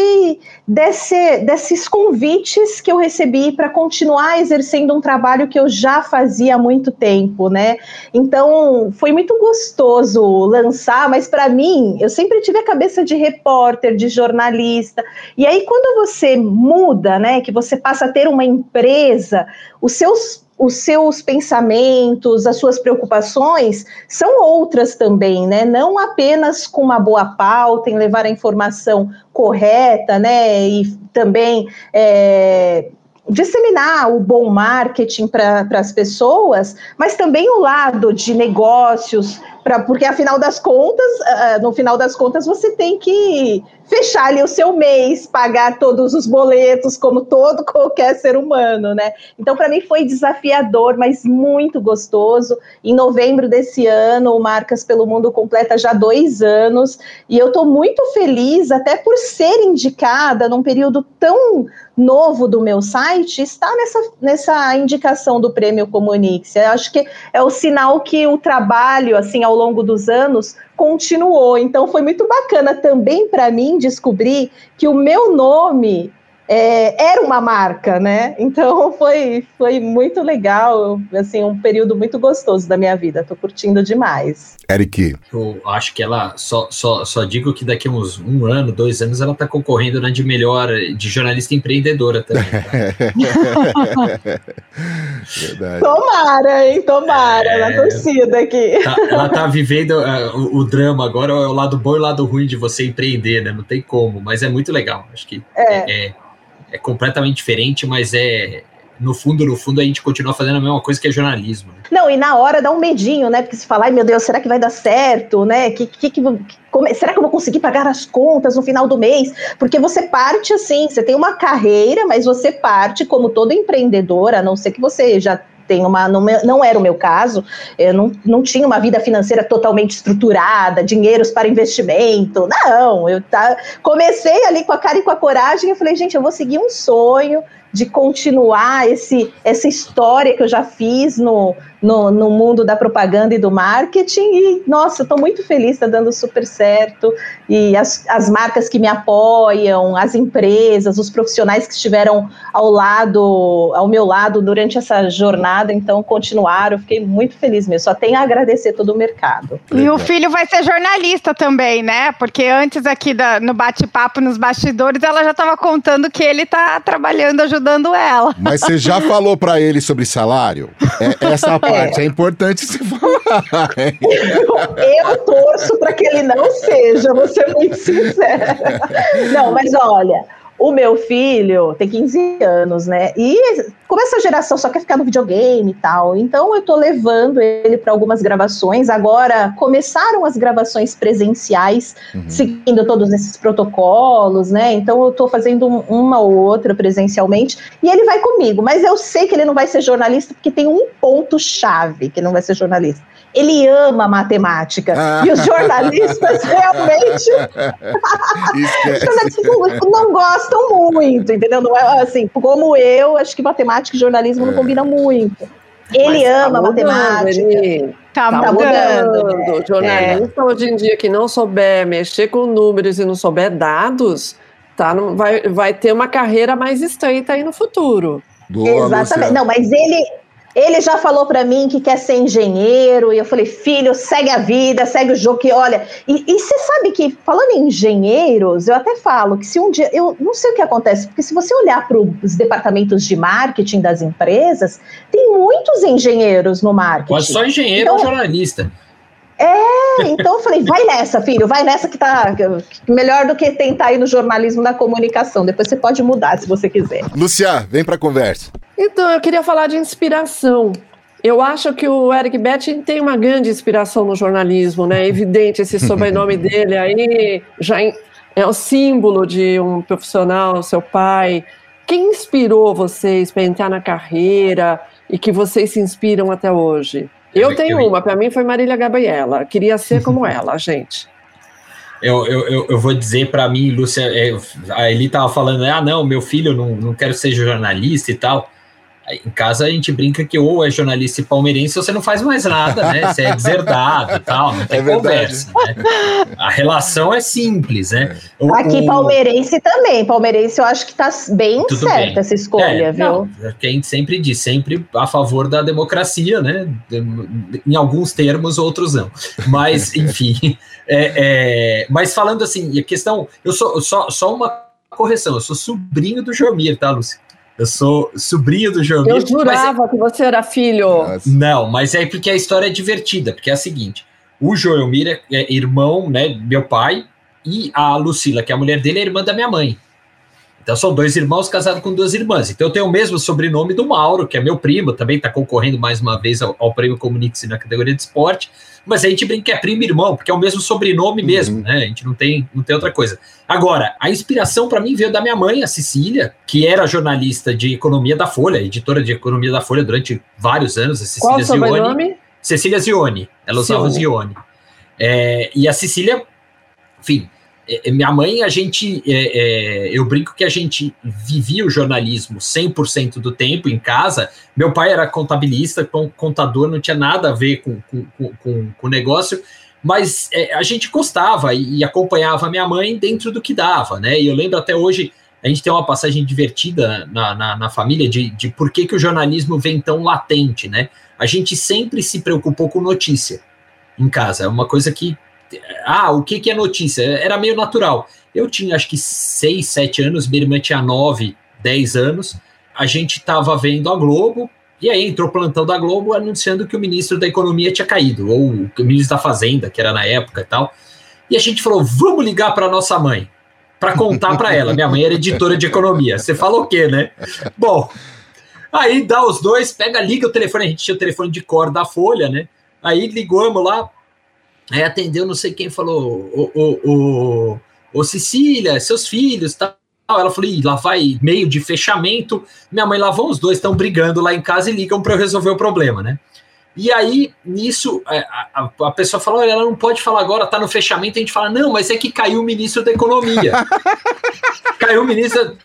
desse, desses convites que eu recebi para continuar exercendo um trabalho que eu já fazia há muito tempo, né? Então foi muito gostoso lançar, mas para mim, eu sempre tive a cabeça de repórter, de jornalista, e aí quando você muda, né? Que você passa a ter uma empresa, os seus os seus pensamentos, as suas preocupações são outras também, né? Não apenas com uma boa pauta, em levar a informação correta, né? E também é, disseminar o bom marketing para as pessoas, mas também o lado de negócios, pra, porque afinal das contas, uh, no final das contas, você tem que fechar ali o seu mês, pagar todos os boletos, como todo qualquer ser humano, né? Então, para mim foi desafiador, mas muito gostoso. Em novembro desse ano, o Marcas pelo Mundo completa já dois anos, e eu estou muito feliz, até por ser indicada num período tão novo do meu site, está nessa, nessa indicação do Prêmio Comunix. Eu acho que é o sinal que o trabalho, assim, ao longo dos anos, continuou. Então foi muito bacana também para mim descobrir que o meu nome é, era uma marca, né? Então foi, foi muito legal, assim, um período muito gostoso da minha vida. Tô curtindo demais. Eric. Eu acho que ela só, só, só digo que daqui a uns um ano, dois anos, ela tá concorrendo na de melhor de jornalista empreendedora também. Tá? Verdade. Tomara, hein? Tomara, é, na torcida aqui. Tá, ela tá vivendo uh, o, o, drama agora, é o lado bom e o lado ruim de você empreender, né? Não tem como, mas é muito legal. Acho que é, é, é completamente diferente, mas é no fundo, no fundo, a gente continua fazendo a mesma coisa que é jornalismo. Né? Não, e na hora dá um medinho, né? Porque se falar, ai meu Deus, será que vai dar certo, né? Que, que, que, como, será que eu vou conseguir pagar as contas no final do mês? Porque você parte assim, você tem uma carreira, mas você parte como todo empreendedor, a não ser que você já tem uma. Não, não era o meu caso, eu não, não tinha uma vida financeira totalmente estruturada, dinheiros para investimento. Não, eu tá, comecei ali com a cara e com a coragem. Eu falei, gente, eu vou seguir um sonho de continuar esse, essa história que eu já fiz no, no, no mundo da propaganda e do marketing. E, nossa, estou muito feliz, está dando super certo. E as, as marcas que me apoiam, as empresas, os profissionais que estiveram ao lado, ao meu lado durante essa jornada, então continuaram. Eu fiquei muito feliz mesmo. Só tenho a agradecer todo o mercado. E o filho vai ser jornalista também, né? Porque antes aqui da, no bate-papo, nos bastidores, ela já estava contando que ele está trabalhando, ajudando ajudando ela. Mas você já falou para ele sobre salário? É, essa parte é, é importante você falar. Eu, eu torço para que ele não seja, vou ser muito sincera. Não, mas olha, o meu filho tem 15 anos, né? E como essa geração só quer ficar no videogame e tal, então eu tô levando ele para algumas gravações. Agora começaram as gravações presenciais, uhum. seguindo todos esses protocolos, né? Então eu tô fazendo uma ou outra presencialmente e ele vai comigo, mas eu sei que ele não vai ser jornalista porque tem um ponto chave que não vai ser jornalista ele ama matemática. Ah. E os jornalistas realmente não gostam muito, entendeu? Não é assim, como eu, acho que matemática e jornalismo é. não combinam muito. Ele Mas tá ama tá matemática. Ele... Tá, tá mudando. mudando. Jornalista é. hoje em dia que não souber mexer com números e não souber dados, tá, vai, vai ter uma carreira mais estreita aí no futuro. Boa, Exatamente. Luciana. Não, mas ele, ele já falou para mim que quer ser engenheiro, e eu falei, filho, segue a vida, segue o jogo, que olha. E, e você sabe que, falando em engenheiros, eu até falo que se um dia. Eu não sei o que acontece, porque se você olhar para os departamentos de marketing das empresas, tem muitos engenheiros no marketing. Quase só engenheiro então, ou jornalista. É, então eu falei, vai nessa, filho, vai nessa que tá melhor do que tentar ir no jornalismo da comunicação. Depois você pode mudar se você quiser. Lucia, vem pra conversa. Então, eu queria falar de inspiração. Eu acho que o Eric Betting tem uma grande inspiração no jornalismo, né? É evidente esse sobrenome dele aí já é o símbolo de um profissional, seu pai. Quem inspirou vocês para entrar na carreira e que vocês se inspiram até hoje? Eu tenho uma, para mim foi Marília Gabriela. Queria ser como ela, gente. Eu, eu, eu vou dizer para mim, Lúcia, é, a Eli tava falando, ah, não, meu filho não, não quero ser jornalista e tal. Em casa a gente brinca que ou é jornalista e palmeirense ou você não faz mais nada, né? Você é deserdado e tal, não tem é conversa. Né? A relação é simples, né? O, Aqui, palmeirense também. Palmeirense eu acho que tá bem Tudo certa bem. essa escolha, é, viu? Não, é quem sempre diz, sempre a favor da democracia, né? Em alguns termos, outros não. Mas, enfim. É, é, mas falando assim, a questão. Eu sou só, só uma correção, eu sou sobrinho do Jomir, tá, Lúcia? Eu sou sobrinho do Jomir. Eu jurava mas... que você era filho. Nossa. Não, mas é porque a história é divertida, porque é a seguinte: o Joelmir é, é irmão, né, meu pai, e a Lucila, que é a mulher dele, é irmã da minha mãe. Então são dois irmãos casados com duas irmãs. Então eu tenho o mesmo sobrenome do Mauro, que é meu primo, também está concorrendo mais uma vez ao, ao prêmio Comunique-se na categoria de esporte. Mas a gente brinca que é primo e irmão, porque é o mesmo sobrenome mesmo, uhum. né? A gente não tem, não tem outra coisa. Agora, a inspiração para mim veio da minha mãe, a Cecília, que era jornalista de economia da Folha, editora de economia da Folha durante vários anos. A Cecília Qual o sobrenome? Cecília Zione. Ela usava Zione. É, e a Cecília, enfim, é, é, minha mãe, a gente, é, é, eu brinco que a gente vivia o jornalismo 100% do tempo em casa. Meu pai era contabilista, contador, não tinha nada a ver com, com, com, com o negócio, mas a gente gostava e, e acompanhava minha mãe dentro do que dava, né? E eu lembro até hoje, a gente tem uma passagem divertida na, na, na família de, de por que, que o jornalismo vem tão latente, né? A gente sempre se preocupou com notícia em casa, é uma coisa que ah, o que, que é notícia? Era meio natural. Eu tinha acho que 6, 7 anos, minha irmã tinha 9, 10 anos. A gente estava vendo a Globo, e aí entrou o plantão da Globo anunciando que o ministro da Economia tinha caído, ou o ministro da Fazenda, que era na época e tal. E a gente falou: vamos ligar para nossa mãe, para contar para ela. Minha mãe era editora de economia. Você fala o quê, né? Bom, aí dá os dois, pega, liga o telefone. A gente tinha o telefone de cor da Folha, né? Aí ligamos lá, Aí atendeu, não sei quem falou, o, o, o, o Cecília, seus filhos, tal. Ela falou, lá vai meio de fechamento. Minha mãe lá vão os dois, estão brigando lá em casa e ligam para eu resolver o problema, né? E aí, nisso, a, a, a pessoa falou: ela não pode falar agora, tá no fechamento. A gente fala: não, mas é que caiu o ministro da Economia. caiu o ministro.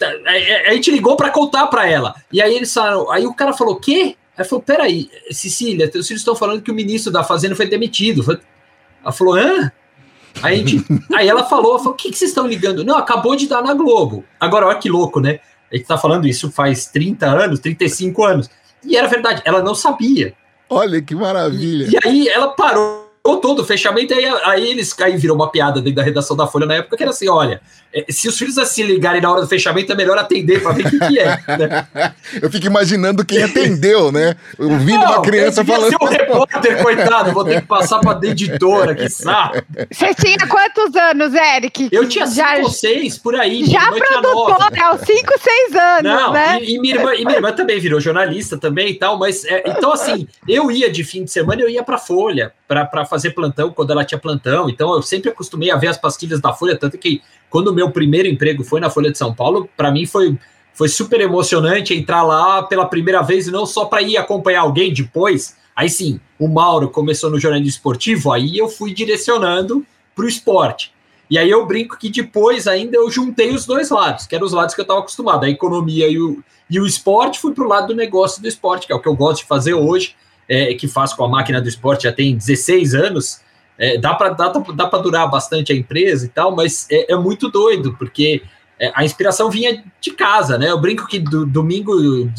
A, gente ligou para contar para ela. E aí eles falaram: aí o cara falou: quê? Aí falou: peraí, Cecília, teus filhos estão falando que o ministro da Fazenda foi demitido. Falei, ela falou, hã? Aí, gente, aí ela falou, falou, o que, que vocês estão ligando? Não, acabou de dar na Globo. Agora, olha que louco, né? A gente tá falando isso faz 30 anos, 35 anos. E era verdade, ela não sabia. Olha que maravilha. E, e aí ela parou todo o fechamento, aí, aí eles aí virou uma piada dentro da redação da Folha na época, que era assim: olha, é, se os filhos se ligarem na hora do fechamento, é melhor atender para ver o que, que é. Né? Eu fico imaginando quem atendeu, né? Ouvindo Não, uma criança falando. Ser um repórter, coitado, vou ter que passar para a editora, que saco. Você tinha quantos anos, Eric? Eu tinha cinco já, ou seis por aí. Já produtora, aos cinco, seis anos, Não, né? E, e, minha irmã, e minha irmã também virou jornalista também e tal, mas é, então assim, eu ia de fim de semana, eu ia para Folha para fazer plantão quando ela tinha plantão, então eu sempre acostumei a ver as pastilhas da Folha, tanto que quando o meu primeiro emprego foi na Folha de São Paulo, para mim foi, foi super emocionante entrar lá pela primeira vez e não só para ir acompanhar alguém depois. Aí sim, o Mauro começou no jornalismo esportivo, aí eu fui direcionando para o esporte. E aí eu brinco que depois ainda eu juntei os dois lados, que eram os lados que eu estava acostumado, a economia e o, e o esporte, fui para o lado do negócio do esporte, que é o que eu gosto de fazer hoje, é, que faço com a máquina do esporte já tem 16 anos, é, dá para dá, dá durar bastante a empresa e tal, mas é, é muito doido, porque é, a inspiração vinha de casa, né? Eu brinco que do, domingo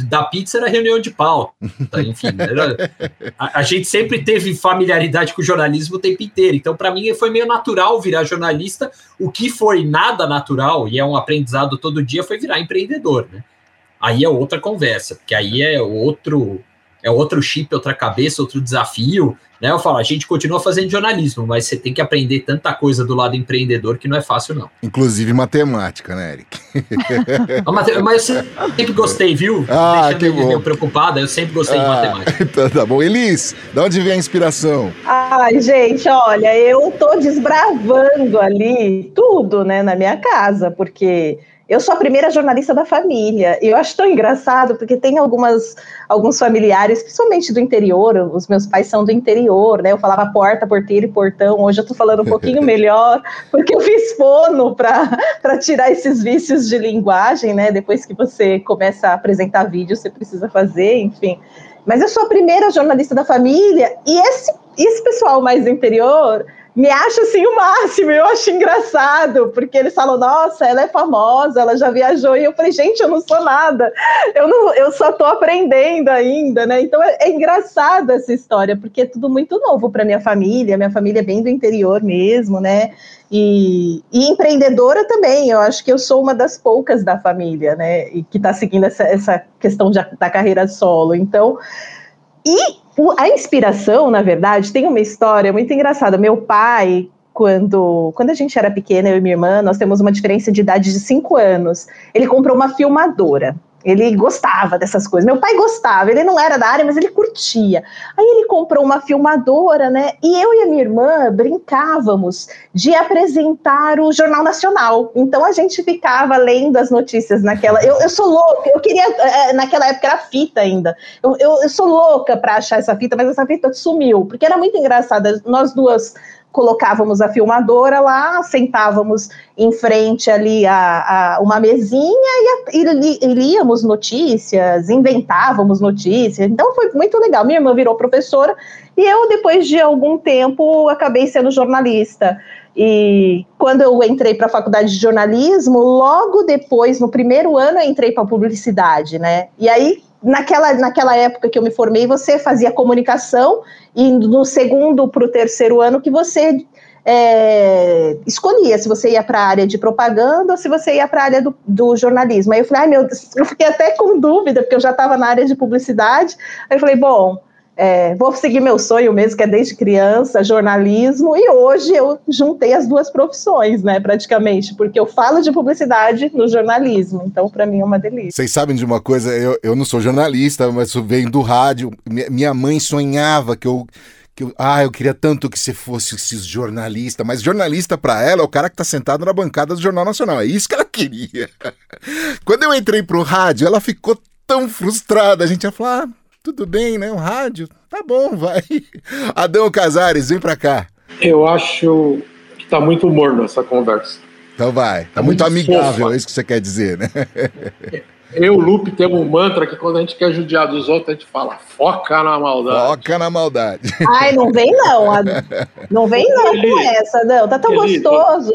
da pizza era reunião de pau. Enfim, era, a, a, gente sempre teve familiaridade com o jornalismo o tempo inteiro. Então, para mim, foi meio natural virar jornalista. O que foi nada natural, e é um aprendizado todo dia, foi virar empreendedor, né? Aí é outra conversa, porque aí é outro é outro chip, outra cabeça, outro desafio. Né? Eu falo, a gente continua fazendo jornalismo, mas você tem que aprender tanta coisa do lado empreendedor que não é fácil, não. Inclusive matemática, né, Eric? mas eu sempre gostei, viu? Ah, Deixando que bom. meio preocupada, eu sempre gostei ah, de matemática. Então tá bom. Elis, de onde vem a inspiração? Ai, gente, olha, eu tô desbravando ali tudo, né, na minha casa, porque eu sou a primeira jornalista da família. E eu acho tão engraçado, porque tem algumas, alguns familiares, principalmente do interior, os meus pais são do interior, né? Eu falava porta, porteiro e portão. Hoje eu tô falando um pouquinho melhor, porque eu fiz fono para tirar esses vícios de linguagem, né? Depois que você começa a apresentar vídeo, você precisa fazer, enfim. Mas eu sou a primeira jornalista da família, e esse, esse pessoal mais do interior me acha assim o máximo, eu acho engraçado, porque eles falam, nossa, ela é famosa, ela já viajou, e eu falei, gente, eu não sou nada, eu, não, eu só tô aprendendo ainda, né? Então é, é engraçado essa história, porque é tudo muito novo para minha família, minha família é bem do interior mesmo, né? E, e, empreendedora também, eu acho que eu sou uma das poucas da família, né? E que está seguindo essa, essa questão de, da carreira solo. Então, e a inspiração, na verdade, tem uma história muito engraçada. Meu pai, quando, quando a gente era pequena, eu e minha irmã, nós temos uma diferença de idade de cinco anos. Ele comprou uma filmadora. Ele gostava dessas coisas. Meu pai gostava, ele não era da área, mas ele curtia. Aí ele comprou uma filmadora, né? E eu e a minha irmã brincávamos de apresentar o Jornal Nacional. Então a gente ficava lendo as notícias naquela. Eu, eu sou louca, eu queria. É, naquela época era fita ainda. Eu, eu, eu sou louca para achar essa fita, mas essa fita sumiu, porque era muito engraçada. Nós duas colocávamos a filmadora lá, sentávamos em frente ali a, a uma mesinha e, e, e, líamos notícias, inventávamos notícias. Então foi muito legal. Minha irmã virou professora e eu, depois de algum tempo, acabei sendo jornalista. E quando eu entrei para a faculdade de jornalismo, logo depois, no primeiro ano, eu entrei para publicidade, né? E aí naquela, naquela época que eu me formei, você fazia comunicação, e no segundo para o terceiro ano que você é, escolhia se você ia para a área de propaganda ou se você ia para a área do, do, jornalismo. Aí eu falei, ai meu Deus, eu fiquei até com dúvida, porque eu já estava na área de publicidade. Aí eu falei, bom, é, vou seguir meu sonho mesmo, que é desde criança, jornalismo, e hoje eu juntei as duas profissões, né, praticamente, porque eu falo de publicidade no jornalismo, então para mim é uma delícia. Vocês sabem de uma coisa, eu, eu não sou jornalista, mas venho do rádio, minha mãe sonhava que eu que eu, ah, eu queria tanto que você fosse jornalista, mas jornalista para ela é o cara que tá sentado na bancada do Jornal Nacional, é isso que ela queria. Quando eu entrei pro rádio, ela ficou tão frustrada, a gente ia falar, ah, tudo bem, né? Um rádio, tá bom, vai. Adão Casares, vem pra cá. Eu acho que tá muito morno essa conversa. Então vai, tá, tá muito, muito, amigável, fofa. é isso que você quer dizer, né? Eu e o Lupe temos um mantra que quando a gente quer judiar dos outros, a gente fala, foca na maldade. Foca na maldade. Ai, não vem não. Não vem não Eli, com essa, não. Tá tão Eli, gostoso.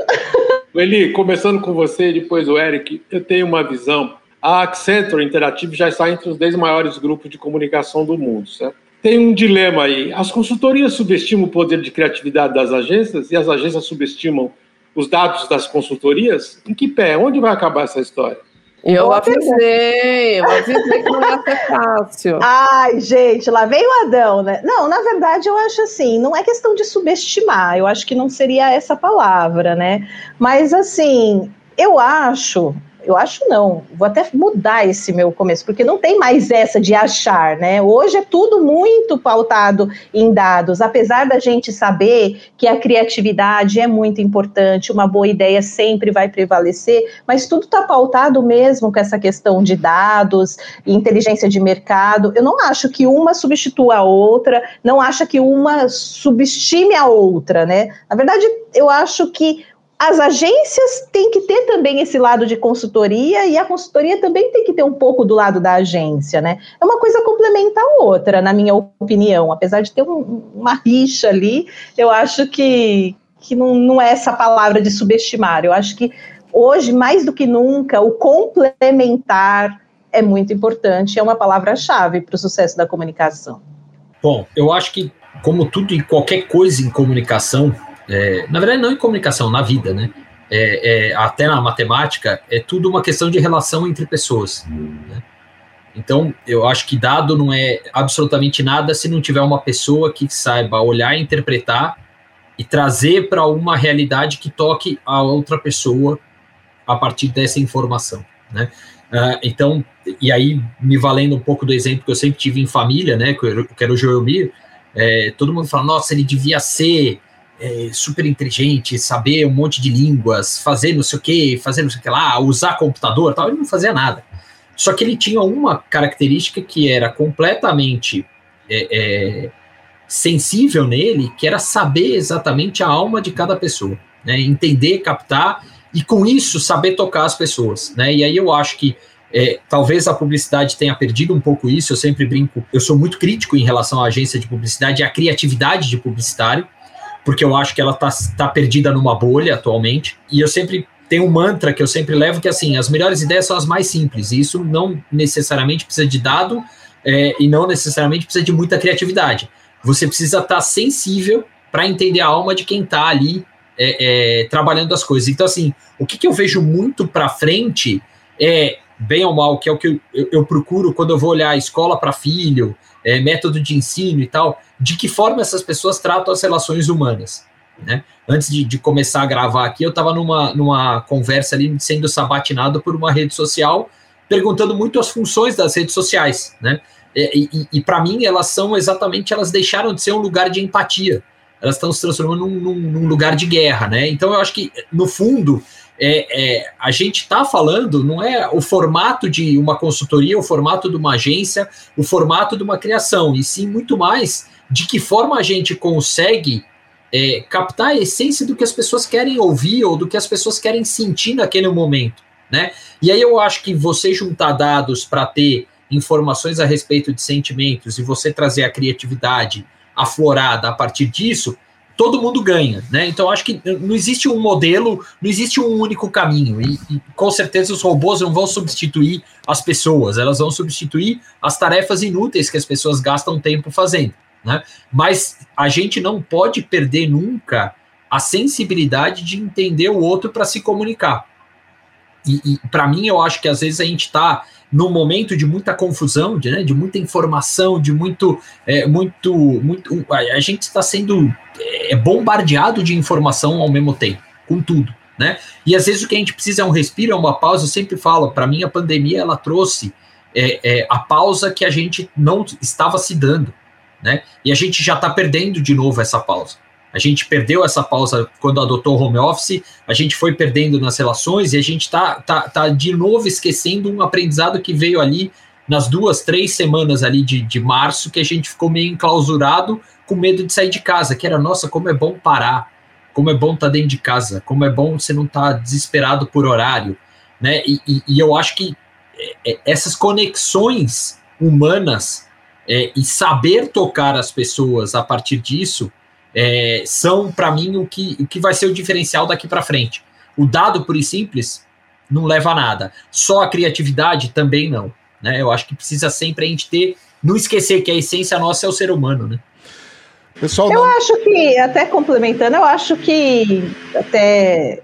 Eli, começando com você e depois o Eric, eu tenho uma visão a Accenture Interactive já está entre os 10 maiores grupos de comunicação do mundo, certo? tem um dilema aí. As consultorias subestimam o poder de criatividade das agências e as agências subestimam os dados das consultorias? Em que pé? Onde vai acabar essa história? Eu avisei, eu avisei que não ia ser fácil. Ai, gente, lá vem o Adão, né? Não, na verdade, eu acho assim, não é questão de subestimar, eu acho que não seria essa palavra, né? Mas assim, eu acho eu acho não. Vou até mudar esse meu começo, porque não tem mais essa de achar, né? Hoje é tudo muito pautado em dados, apesar da gente saber que a criatividade é muito importante, uma boa ideia sempre vai prevalecer, mas tudo está pautado mesmo com essa questão de dados, inteligência de mercado. Eu não acho que uma substitua a outra, não acho que uma subestime a outra, né? Na verdade, eu acho que as agências têm que ter também esse lado de consultoria e a consultoria também tem que ter um pouco do lado da agência, né? É uma coisa complementa a outra, na minha opinião. Apesar de ter um, uma rixa ali, eu acho que, que não, não é essa palavra de subestimar. Eu acho que hoje, mais do que nunca, o complementar é muito importante, é uma palavra-chave para o sucesso da comunicação. Bom, eu acho que, como tudo e qualquer coisa em comunicação, é, na verdade, não em comunicação, na vida, né? É, é, até na matemática, é tudo uma questão de relação entre pessoas. Né? Então, eu acho que dado não é absolutamente nada se não tiver uma pessoa que saiba olhar, interpretar e trazer para uma realidade que toque a outra pessoa a partir dessa informação, né? Uh, então, e aí, me valendo um pouco do exemplo que eu sempre tive em família, né, que era o Joelmir, é, todo mundo fala, nossa, ele devia ser é, super inteligente, saber um monte de línguas, fazer não sei o que, fazer não sei o que lá, usar computador tal, ele não fazia nada. Só que ele tinha uma característica que era completamente é, é, sensível nele, que era saber exatamente a alma de cada pessoa, né? entender, captar e com isso saber tocar as pessoas. Né? E aí eu acho que é, talvez a publicidade tenha perdido um pouco isso. Eu sempre brinco, eu sou muito crítico em relação à agência de publicidade e à criatividade de publicitário porque eu acho que ela está tá perdida numa bolha atualmente. E eu sempre tenho um mantra que eu sempre levo que assim, as melhores ideias são as mais simples. E isso não necessariamente precisa de dado é, e não necessariamente precisa de muita criatividade. Você precisa estar tá sensível para entender a alma de quem está ali é, é, trabalhando as coisas. Então, assim, o que, que eu vejo muito para frente é, bem ou mal, que é o que eu, eu, eu procuro quando eu vou olhar escola para filho, é, método de ensino e tal, de que forma essas pessoas tratam as relações humanas. Né? Antes de, de começar a gravar aqui, eu estava numa, numa conversa ali, sendo sabatinado por uma rede social, perguntando muito as funções das redes sociais. Né? E, e, e para mim, elas são exatamente, elas deixaram de ser um lugar de empatia. Elas estão se transformando num, num, num lugar de guerra. Né? Então, eu acho que, no fundo, é, é, a gente está falando, não é o formato de uma consultoria, o formato de uma agência, o formato de uma criação, e sim muito mais de que forma a gente consegue é, captar a essência do que as pessoas querem ouvir ou do que as pessoas querem sentir naquele momento, né? E aí eu acho que você juntar dados para ter informações a respeito de sentimentos e você trazer a criatividade aflorada a partir disso, todo mundo ganha, né? Então acho que não existe um modelo, não existe um único caminho e, e, com certeza os robôs não vão substituir as pessoas, elas vão substituir as tarefas inúteis que as pessoas gastam tempo fazendo, né? Mas a gente não pode perder nunca a sensibilidade de entender o outro para se comunicar. E, e para mim eu acho que às vezes a gente está num momento de muita confusão, de, né, de muita informação, de muito, é, muito, muito, a gente está sendo é, bombardeado de informação ao mesmo tempo, com tudo, né? E às vezes o que a gente precisa é um respiro, é uma pausa. Eu sempre falo, para mim a pandemia ela trouxe é, é, a pausa que a gente não estava se dando, né? E a gente já está perdendo de novo essa pausa. A gente perdeu essa pausa quando adotou o home office, a gente foi perdendo nas relações e a gente está tá, tá de novo esquecendo um aprendizado que veio ali nas duas, três semanas ali de, de março, que a gente ficou meio enclausurado com medo de sair de casa, que era, nossa, como é bom parar, como é bom estar tá dentro de casa, como é bom você não estar tá desesperado por horário, né? E, e, e eu acho que é, é, essas conexões humanas é, e saber tocar as pessoas a partir disso é, são, para mim, o que, o que vai ser o diferencial daqui para frente. O dado, por e simples, não leva a nada. Só a criatividade também não. Né? Eu acho que precisa sempre a gente ter não esquecer que a essência nossa é o ser humano, né? Pessoal, eu não... acho que, até complementando, eu acho que até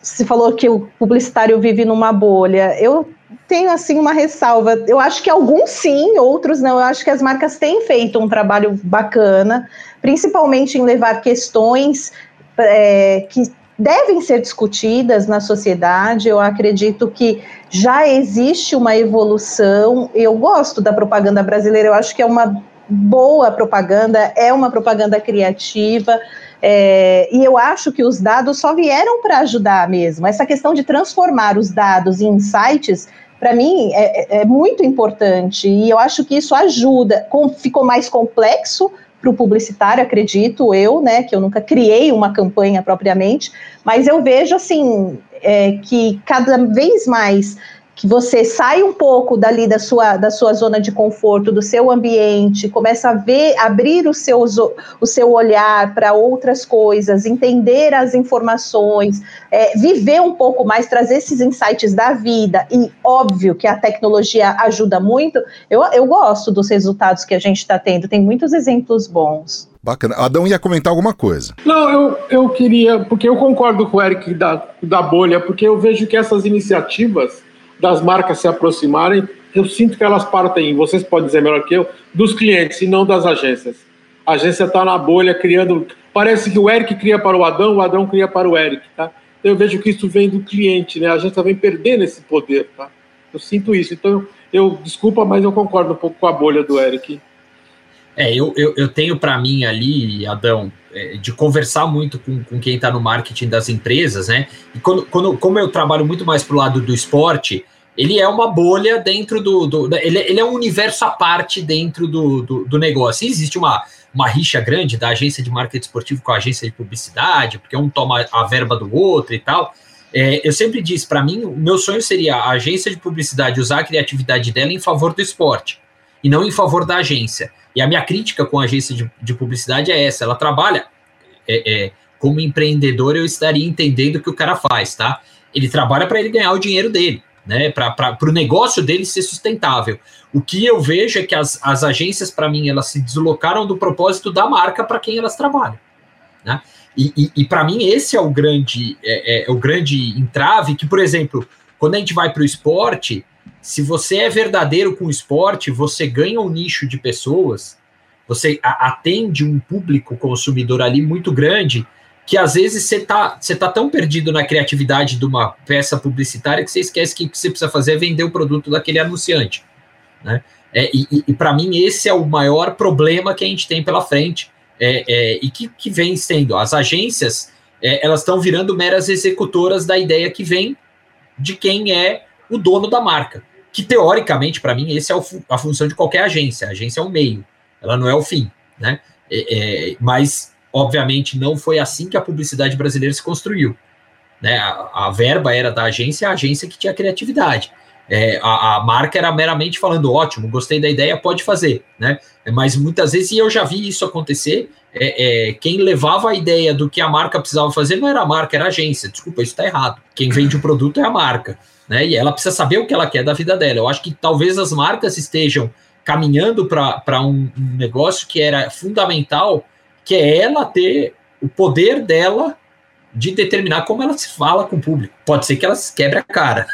se falou que o publicitário vive numa bolha. Eu tenho assim uma ressalva. Eu acho que alguns sim, outros não. Eu acho que as marcas têm feito um trabalho bacana, principalmente em levar questões é, que devem ser discutidas na sociedade. Eu acredito que já existe uma evolução. Eu gosto da propaganda brasileira. Eu acho que é uma boa propaganda, é uma propaganda criativa. É, e eu acho que os dados só vieram para ajudar mesmo. Essa questão de transformar os dados em insights, para mim, é, é, é, muito importante. E eu acho que isso ajuda. Com, ficou mais complexo para o publicitário, acredito eu, né? Que eu nunca criei uma campanha propriamente, mas eu vejo assim é, que cada vez mais que você sai um pouco dali da sua, da sua zona de conforto, do seu ambiente, começa a ver, abrir o seu, o seu olhar para outras coisas, entender as informações, é, viver um pouco mais, trazer esses insights da vida, e óbvio que a tecnologia ajuda muito, eu, eu gosto dos resultados que a gente está tendo, tem muitos exemplos bons. Bacana. Adão ia comentar alguma coisa. Não, eu, eu queria, porque eu concordo com o Eric da, da bolha, porque eu vejo que essas iniciativas das marcas se aproximarem, eu sinto que elas partem, vocês podem dizer melhor que eu, dos clientes e não das agências. A agência está na bolha criando. Parece que o Eric cria para o Adão, o Adão cria para o Eric, tá? Eu vejo que isso vem do cliente, né? A agência vem perdendo esse poder, tá? Eu sinto isso. Então, eu desculpa, mas eu concordo um pouco com a bolha do Eric. É, eu, eu, eu tenho para mim ali, Adão, é, de conversar muito com, com quem está no marketing das empresas, né? E quando, quando, como eu trabalho muito mais pro lado do esporte, ele é uma bolha dentro do. do ele, ele, é um universo à parte dentro do, do, do, negócio. existe uma, uma rixa grande da agência de marketing esportivo com a agência de publicidade, porque um toma a verba do outro e tal. É, eu sempre disse, para mim, o meu sonho seria a agência de publicidade usar a criatividade dela em favor do esporte e não em favor da agência. E a minha crítica com a agência de, de publicidade é essa: ela trabalha. É, é, como empreendedor, eu estaria entendendo o que o cara faz, tá? Ele trabalha para ele ganhar o dinheiro dele né, para o negócio dele ser sustentável. O que eu vejo é que as, as agências, para mim, elas se deslocaram do propósito da marca para quem elas trabalham. Né? E, e, e para mim, esse é o grande, é, é, o grande entrave que, por exemplo, quando a gente vai para o esporte, se você é verdadeiro com o esporte, você ganha um nicho de pessoas, você atende um público consumidor ali muito grande que às vezes você tá, você tá tão perdido na criatividade de uma peça publicitária que você esquece que o que você precisa fazer é vender o produto daquele anunciante. Né? É, e, e para mim, esse é o maior problema que a gente tem pela frente é, é, e que, que vem sendo. As agências é, elas estão virando meras executoras da ideia que vem de quem é o dono da marca. Que teoricamente, para mim, essa é o, a função de qualquer agência. A agência é um meio, ela não é o fim. Né? É, é, mas Obviamente, não foi assim que a publicidade brasileira se construiu. Né? A, a verba era da agência, a agência que tinha criatividade. É, a, a, marca era meramente falando, ótimo, gostei da ideia, pode fazer, né? Mas muitas vezes, e eu já vi isso acontecer, é, é, quem levava a ideia do que a marca precisava fazer não era a marca, era a agência. Desculpa, isso está errado. Quem vende o produto é a marca, né? E ela precisa saber o que ela quer da vida dela. Eu acho que talvez as marcas estejam caminhando para um, um negócio que era fundamental que é ela ter o poder dela de determinar como ela se fala com o público. Pode ser que ela quebre a cara,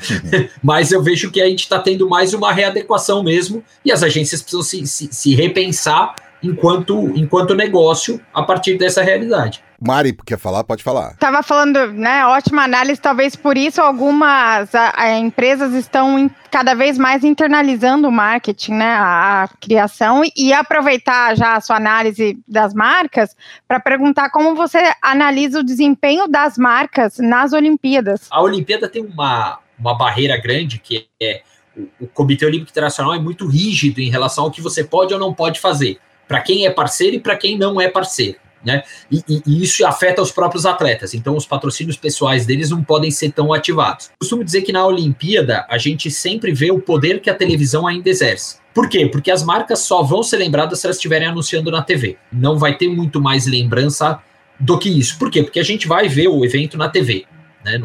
mas eu vejo que a gente está tendo mais uma readequação mesmo e as agências precisam se, se, se repensar enquanto, enquanto negócio a partir dessa realidade. Mari, quer falar? Pode falar. Tava falando, né? Ótima análise. Talvez por isso algumas a, a empresas estão in, cada vez mais internalizando o marketing, né? A, a criação e, aproveitar já a sua análise das marcas para perguntar como você analisa o desempenho das marcas nas Olimpíadas. A Olimpíada tem uma, uma barreira grande que é o, o Comitê Olímpico Internacional é muito rígido em relação ao que você pode ou não pode fazer, para quem é parceiro e para quem não é parceiro. Né? E, e, e, isso afeta os próprios atletas, então os patrocínios pessoais deles não podem ser tão ativados. Costumo dizer que na Olimpíada a gente sempre vê o poder que a televisão ainda exerce. Por quê? Porque as marcas só vão ser lembradas se elas estiverem anunciando na TV. Não vai ter muito mais lembrança do que isso. Por quê? Porque a gente vai ver o evento na TV. Né?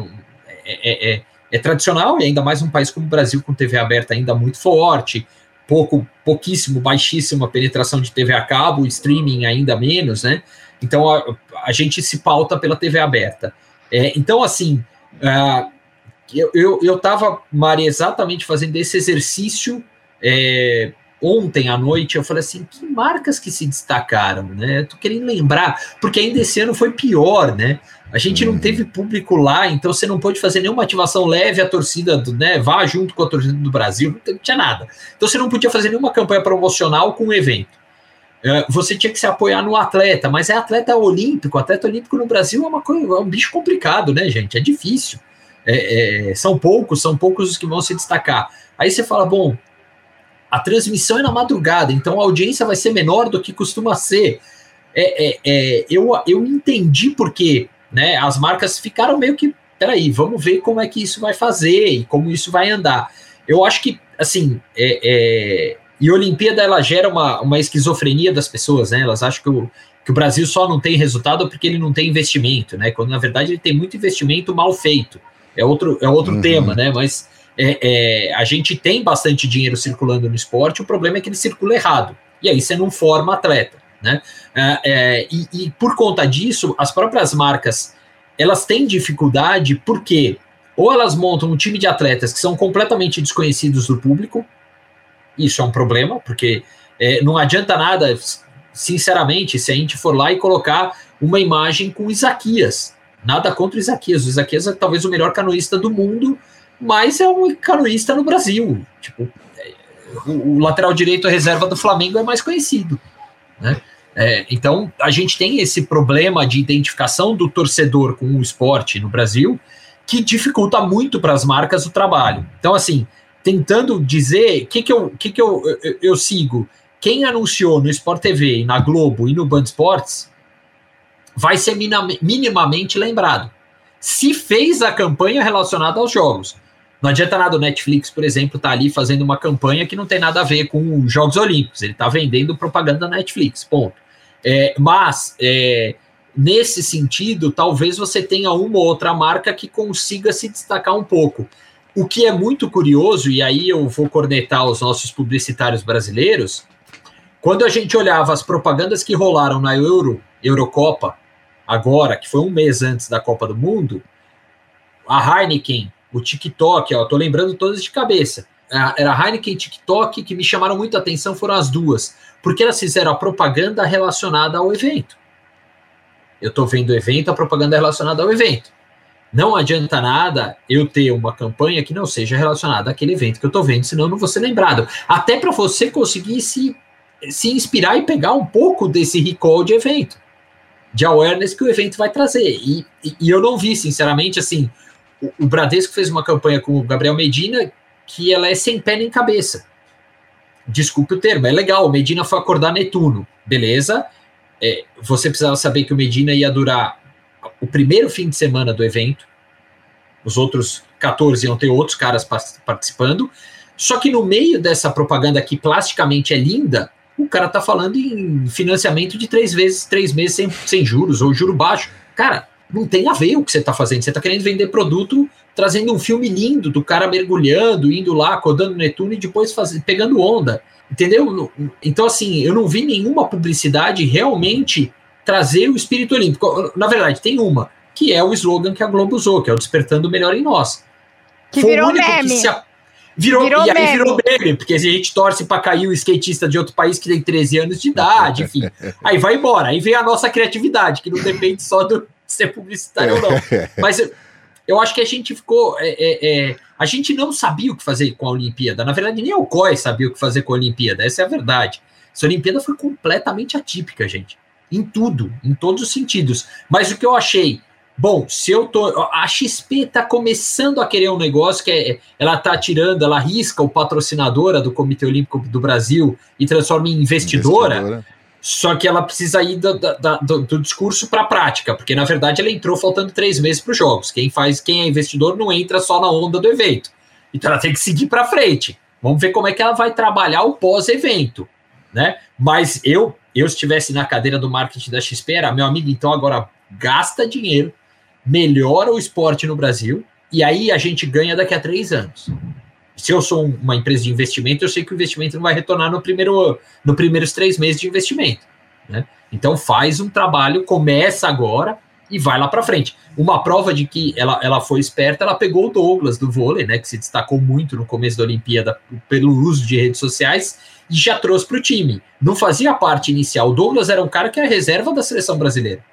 É, é, é, é tradicional, e ainda mais um país como o Brasil, com TV aberta ainda muito forte, pouco, pouquíssimo, baixíssima penetração de TV a cabo, streaming ainda menos, né? Então a, a gente se pauta pela TV aberta. É, então, assim, uh, eu, eu, eu tava, Mari, exatamente fazendo esse exercício é, ontem à noite. Eu falei assim: que marcas que se destacaram, né? Tô querendo lembrar, porque ainda esse ano foi pior, né? A gente não teve público lá, então você não pôde fazer nenhuma ativação leve à torcida, do, né? Vá junto com a torcida do Brasil, não tinha nada. Então você não podia fazer nenhuma campanha promocional com o evento. Uh, você tinha que se apoiar no atleta, mas é atleta olímpico. Atleta olímpico no Brasil é uma coisa, é um bicho complicado, né, gente? É difícil. É, é, são poucos, são poucos os que vão se destacar. Aí você fala, bom, a transmissão é na madrugada, então a audiência vai ser menor do que costuma ser. É, é, é, eu, eu entendi porque né, as marcas ficaram meio que, peraí, vamos ver como é que isso vai fazer e como isso vai andar. Eu acho que, assim, é, é, e a Olimpíada ela gera uma, uma esquizofrenia das pessoas, né? Elas acham que o, que o Brasil só não tem resultado porque ele não tem investimento, né? Quando na verdade ele tem muito investimento mal feito. É outro, é outro uhum. tema, né? Mas é, é, a gente tem bastante dinheiro circulando no esporte, o problema é que ele circula errado. E aí você não forma atleta, né? É, é e, e, por conta disso, as próprias marcas elas têm dificuldade porque ou elas montam um time de atletas que são completamente desconhecidos do público, isso é um problema, porque é, não adianta nada, sinceramente, se a gente for lá e colocar uma imagem com Isaquias. Nada contra o Isaquias. O Isaquias é talvez o melhor canoísta do mundo, mas é um canoísta no Brasil. Tipo, o, o lateral direito reserva do Flamengo é mais conhecido. Né? É, então, a gente tem esse problema de identificação do torcedor com o esporte no Brasil, que dificulta muito para as marcas o trabalho. Então, assim, tentando dizer o que, que, eu, que, que eu, eu, eu, sigo. Quem anunciou no Sport TV, na Globo e no Band Sports vai ser minimamente lembrado. Se fez a campanha relacionada aos jogos. Não adianta nada o Netflix, por exemplo, estar tá ali fazendo uma campanha que não tem nada a ver com os Jogos Olímpicos. Ele está vendendo propaganda da Netflix, ponto. É, mas, é, nesse sentido, talvez você tenha uma ou outra marca que consiga se destacar um pouco. O que é muito curioso, e aí eu vou cornetar os nossos publicitários brasileiros, quando a gente olhava as propagandas que rolaram na Euro, Eurocopa, agora, que foi um mês antes da Copa do Mundo, a Heineken, o TikTok, ó, tô lembrando todas de cabeça. Era Heineken e TikTok que me chamaram muito atenção, foram as duas, porque elas fizeram a propaganda relacionada ao evento. Eu tô vendo o evento, a propaganda relacionada ao evento. Não adianta nada eu ter uma campanha que não seja relacionada àquele evento que eu estou vendo, senão eu não vou ser lembrado. Até para você conseguir se, se inspirar e pegar um pouco desse recall de evento, de awareness que o evento vai trazer. E, e, e eu não vi, sinceramente, assim, o, o, Bradesco fez uma campanha com o Gabriel Medina que ela é sem pé nem cabeça. Desculpe o termo, é legal. Medina foi acordar Netuno, beleza? É, você precisava saber que o Medina ia durar o primeiro fim de semana do evento, os outros 14 iam ter outros caras participando, só que no meio dessa propaganda que plasticamente é linda, o cara tá falando em financiamento de três vezes, três meses sem, sem juros, ou juro baixo. Cara, não tem a ver o que você tá fazendo. Você tá querendo vender produto trazendo um filme lindo do cara mergulhando, indo lá, acordando no Netuno e depois faz, pegando onda. Entendeu? Então, assim, eu não vi nenhuma publicidade realmente trazer o espírito olímpico. Na verdade, tem uma, que é o slogan que a Globo usou, que é o Despertando o Melhor em Nós. Que Foi virou meme. Que a... virou, virou, e aí meme. virou meme, porque a gente torce para cair o skatista de outro país que tem 13 anos de idade, enfim. aí vai embora. Aí vem a nossa criatividade, que não depende só do ser publicitário ou não. Mas eu, eu acho que a gente ficou. É, é, é, a gente não sabia o que fazer com a Olimpíada. Na verdade, nem o COI sabia o que fazer com a Olimpíada. Essa é a verdade. Essa Olimpíada foi completamente atípica, gente em tudo, em todos os sentidos. Mas o que eu achei, bom, se eu tô, a XP tá começando a querer um negócio que é, ela tá tirando, ela risca o patrocinadora do Comitê Olímpico do Brasil e transforma em investidora. investidora. Só que ela precisa ir do, do, do discurso para a prática, porque na verdade ela entrou faltando três meses para os jogos. Quem faz, quem é investidor não entra só na onda do evento. Então ela tem que seguir para frente. Vamos ver como é que ela vai trabalhar o pós-evento, né? Mas eu eu estivesse na cadeira do marketing da XP, era meu amigo, então agora gasta dinheiro, melhora o esporte no Brasil, e aí a gente ganha daqui a três anos. Se eu sou uma empresa de investimento, eu sei que o investimento não vai retornar no primeiro, no primeiros três meses de investimento. Né? Então faz um trabalho, começa agora e vai lá para frente. Uma prova de que ela, ela foi esperta, ela pegou o Douglas do vôlei, né, que se destacou muito no começo da Olimpíada pelo uso de redes sociais e já trouxe para o time. Não fazia parte inicial. O Douglas era um cara que era reserva da seleção brasileira.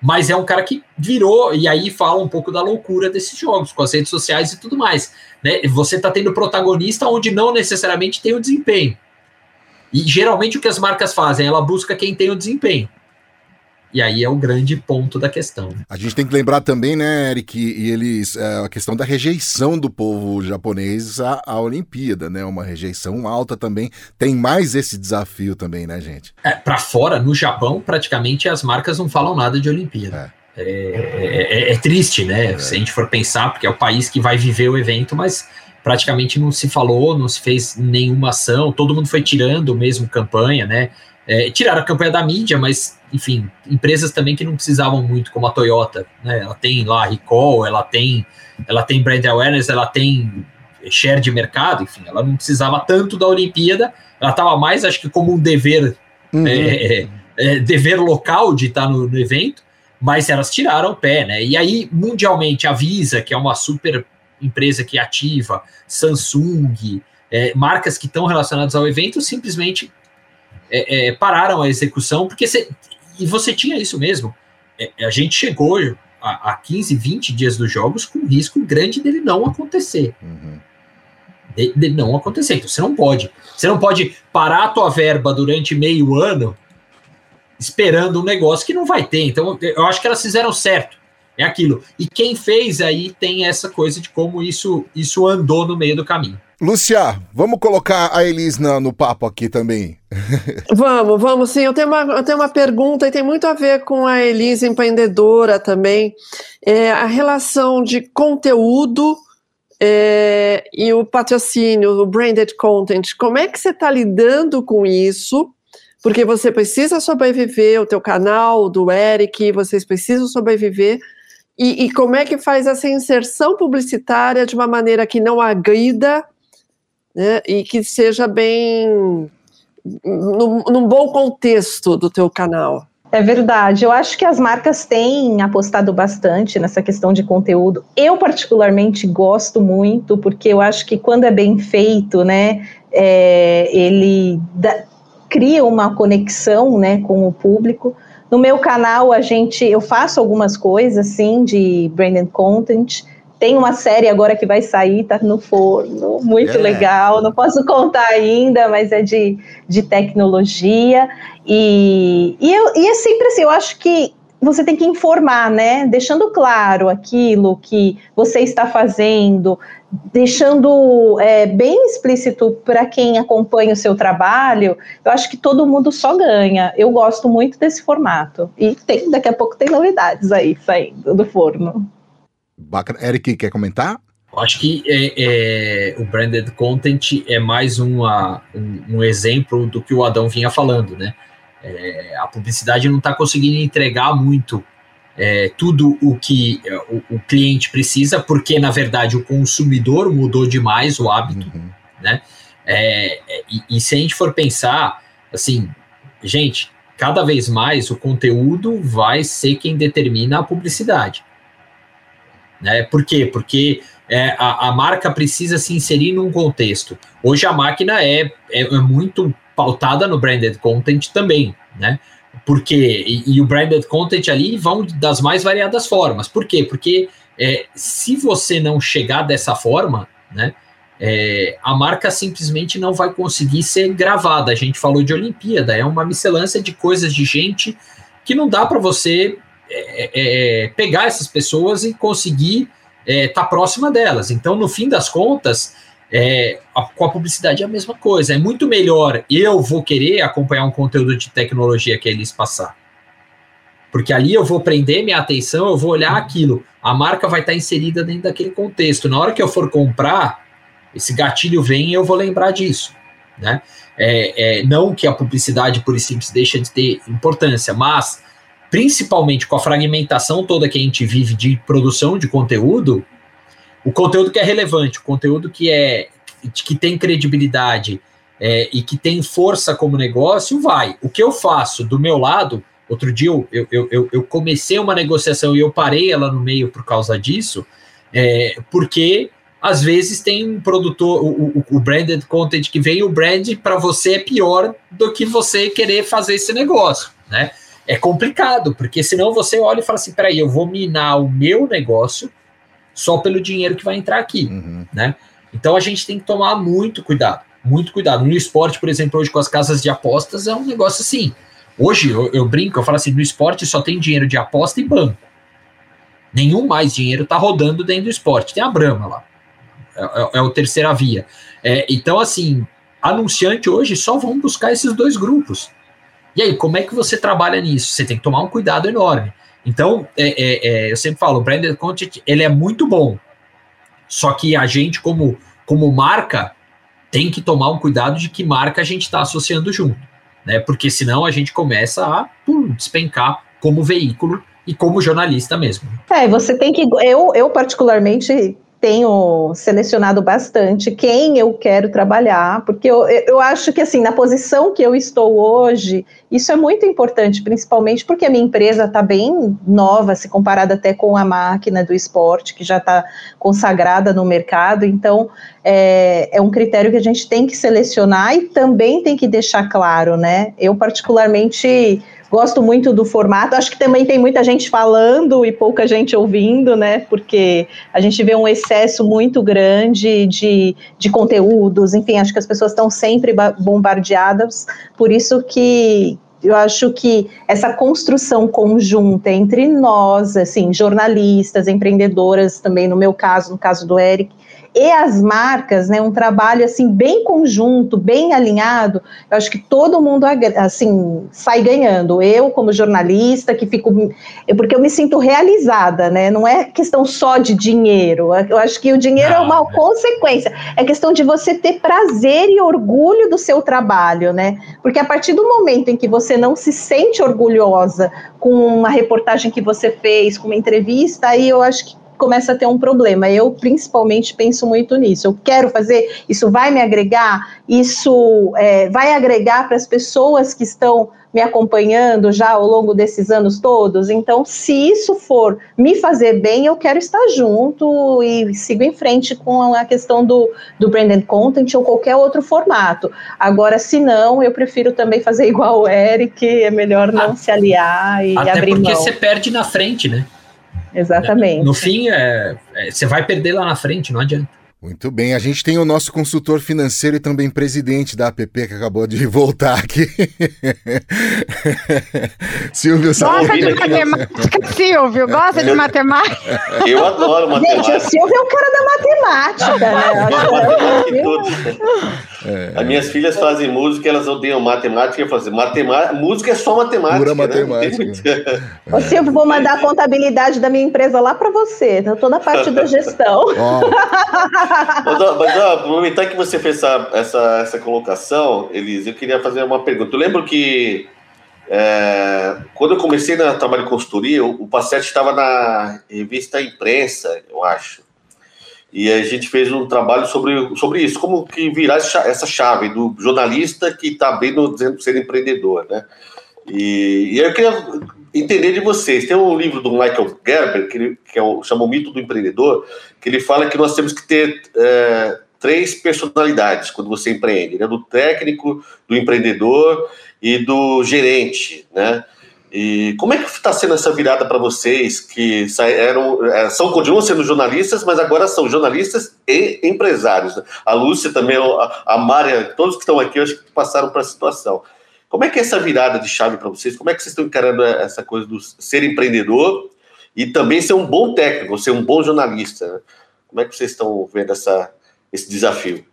Mas é um cara que virou, e aí fala um pouco da loucura desses jogos, com as redes sociais e tudo mais. Né? Você está tendo protagonista onde não necessariamente tem o desempenho. E geralmente o que as marcas fazem, ela busca quem tem o desempenho. E aí é o grande ponto da questão. A gente tem que lembrar também, né, Eric, e eles é, a questão da rejeição do povo japonês à, à, Olimpíada, né? Uma rejeição alta também. Tem mais esse desafio também, né, gente? É, para fora, no Japão, praticamente as marcas não falam nada de Olimpíada. É. É, é, é triste, né? É. Se a gente for pensar, porque é o país que vai viver o evento, mas praticamente não se falou, não se fez nenhuma ação, todo mundo foi tirando mesmo campanha, né? É, tiraram a campanha da mídia, mas, enfim, empresas também que não precisavam muito, como a Toyota, né? Ela tem lá recall, ela tem, ela tem brand awareness, ela tem share de mercado, enfim, ela não precisava tanto da Olimpíada, ela estava mais, acho que, como um dever, uhum. é, é, é dever local de estar no, no, evento, mas elas tiraram o pé, né? E aí, mundialmente, a Visa, que é uma super empresa que ativa, Samsung, é, marcas que estão relacionadas ao evento, simplesmente é, é, pararam a execução, porque você, e você tinha isso mesmo. É, a gente chegou a, a 15, 20 dias dos jogos com risco grande dele não acontecer. Uhum. De, de, não acontecer. Então você não pode. Você não pode parar a tua verba durante meio ano esperando um negócio que não vai ter. Então, eu acho que elas fizeram certo. É aquilo. E quem fez aí tem essa coisa de como isso, isso andou no meio do caminho. Lúcia, vamos colocar a Elis na, no papo aqui também. vamos, vamos sim. Eu tenho, uma, eu tenho uma pergunta e tem muito a ver com a Elis empreendedora também. É, a relação de conteúdo é, e o patrocínio, o branded content. Como é que você está lidando com isso? Porque você precisa sobreviver, o teu canal, do Eric, vocês precisam sobreviver. E, e como é que faz essa inserção publicitária de uma maneira que não agrida né, e que seja bem num, num bom contexto do teu canal. É verdade. Eu acho que as marcas têm apostado bastante nessa questão de conteúdo. Eu, particularmente, gosto muito, porque eu acho que quando é bem feito, né, é, ele cria uma conexão né, com o público. No meu canal, a gente, eu faço algumas coisas, sim, de branded content. Tem uma série agora que vai sair, tá no forno, muito é. legal. Não posso contar ainda, mas é de, de tecnologia. E, e, eu, e é sempre assim, eu acho que você tem que informar, né? Deixando claro aquilo que você está fazendo, deixando é, bem explícito para quem acompanha o seu trabalho, eu acho que todo mundo só ganha. Eu gosto muito desse formato. E tem, daqui a pouco tem novidades aí saindo do forno. Bacana. Eric, quer comentar? Acho que é, é, o branded content é mais uma, um, um, exemplo do que o Adão vinha falando, né? É, a publicidade não está conseguindo entregar muito é, tudo o que é, o, o, cliente precisa, porque na verdade o consumidor mudou demais o hábito, uhum. né? É, e, e se a gente for pensar, assim, gente, cada vez mais o conteúdo vai ser quem determina a publicidade. Né? Por quê? Porque é, a, a, marca precisa se inserir num contexto. Hoje a máquina é, é, é muito pautada no branded content também, né? Porque, e, e, o branded content ali vão das mais variadas formas. Por quê? Porque é, se você não chegar dessa forma, né, é, a marca simplesmente não vai conseguir ser gravada. A gente falou de Olimpíada, é uma miscelância de coisas de gente que não dá para você é, é, é, pegar essas pessoas e conseguir estar é, tá próxima delas. Então, no fim das contas, é, a, com a publicidade é a mesma coisa. É muito melhor eu vou querer acompanhar um conteúdo de tecnologia que eles passar. Porque ali eu vou prender minha atenção, eu vou olhar aquilo. A marca vai estar tá inserida dentro daquele contexto. Na hora que eu for comprar, esse gatilho vem e eu vou lembrar disso. Né? É, é, não que a publicidade, por simples, deixa de ter importância, mas principalmente com a fragmentação toda que a gente vive de produção de conteúdo, o conteúdo que é relevante, o conteúdo que é que tem credibilidade é, e que tem força como negócio, vai. O que eu faço do meu lado, outro dia eu, eu, eu, eu comecei uma negociação e eu parei ela no meio por causa disso, é, porque às vezes tem um produtor, o, o, o branded content que vem, o brand para você é pior do que você querer fazer esse negócio, né? É complicado, porque senão você olha e fala assim: peraí, eu vou minar o meu negócio só pelo dinheiro que vai entrar aqui, uhum. né? Então a gente tem que tomar muito cuidado, muito cuidado. No esporte, por exemplo, hoje com as casas de apostas é um negócio assim. Hoje eu, eu brinco, eu falo assim: no esporte só tem dinheiro de aposta e banco. Nenhum mais dinheiro está rodando dentro do esporte. Tem a Brahma lá. É, é, é o terceira via. É, então, assim, anunciante hoje só vão buscar esses dois grupos. E aí, como é que você trabalha nisso? Você tem que tomar um cuidado enorme. Então, é, é, é, eu sempre falo, o branded content, ele é muito bom. Só que a gente, como, como marca, tem que tomar um cuidado de que marca a gente está associando junto. Né? Porque senão a gente começa a pum, despencar como veículo e como jornalista mesmo. É, você tem que. Eu, eu particularmente tenho selecionado bastante quem eu quero trabalhar, porque eu, eu acho que, assim, na posição que eu estou hoje, isso é muito importante, principalmente porque a minha empresa está bem nova, se comparada até com a máquina do esporte, que já está consagrada no mercado, então é, é um critério que a gente tem que selecionar e também tem que deixar claro, né? Eu, particularmente, Gosto muito do formato. Acho que também tem muita gente falando e pouca gente ouvindo, né? Porque a gente vê um excesso muito grande de, de conteúdos. Enfim, acho que as pessoas estão sempre bombardeadas. Por isso que, eu acho que essa construção conjunta entre nós, assim, jornalistas, empreendedoras, também no meu caso, no caso do Eric, e as marcas, né, um trabalho assim bem conjunto, bem alinhado, eu acho que todo mundo assim sai ganhando. Eu como jornalista que fico porque eu me sinto realizada, né? Não é questão só de dinheiro. Eu acho que o dinheiro Não, é uma é. consequência. É questão de você ter prazer e orgulho do seu trabalho, né? Porque a partir do momento em que você não se sente orgulhosa com uma reportagem que você fez, com uma entrevista, aí eu acho que começa a ter um problema. Eu, principalmente, penso muito nisso. Eu quero fazer, isso vai me agregar, isso é, vai agregar para as pessoas que estão me acompanhando já ao longo desses anos todos. Então, se isso for me fazer bem, eu quero estar junto e sigo em frente com a questão do, do branded content ou qualquer outro formato. Agora, se não, eu prefiro também fazer igual o Eric, é melhor não ah, se aliar e até abrir porque mão. você perde na frente, né? Exatamente. No fim, é, é, você vai perder lá na frente, não adianta. Muito bem, a gente tem o nosso consultor financeiro e também presidente da APP que acabou de voltar aqui. Silvio Gosta de matemática, Silvio? Gosta de matemática? Eu adoro matemática. Gente, o Silvio é o cara da matemática, né? É. As minhas filhas fazem música, elas odeiam matemática. Eu falo assim, matemática, música é só matemática. Pura né? matemática. Ô, Silvio, vou mandar a contabilidade da minha empresa lá para você. Eu estou na parte da gestão. Oh. mas, ó, mas ó, aproveitar que você fez essa, essa, essa colocação, Elise, eu queria fazer uma pergunta. Eu lembro que é, quando eu comecei no trabalho de consultoria, o, o estava na revista Imprensa, eu acho. E a gente fez um trabalho sobre, sobre isso, como que virar essa chave do jornalista que está abrindo, dizendo ser empreendedor, né? E, e eu queria entender de vocês. Tem um livro do Michael Gerber, que, ele, que é o, chama O Mito do Empreendedor, que ele fala que nós temos que ter é, três personalidades quando você empreende, né? Do técnico, do empreendedor e do gerente, né? E como é que está sendo essa virada para vocês que eram, é, são continuam sendo jornalistas, mas agora são jornalistas e empresários? Né? A Lúcia também, a Mária, todos que estão aqui, eu acho que passaram por essa situação. Como é que é essa virada de chave para vocês? Como é que vocês estão encarando essa coisa do ser empreendedor e também ser um bom técnico, ser um bom jornalista? Né? Como é que vocês estão vendo essa, esse desafio?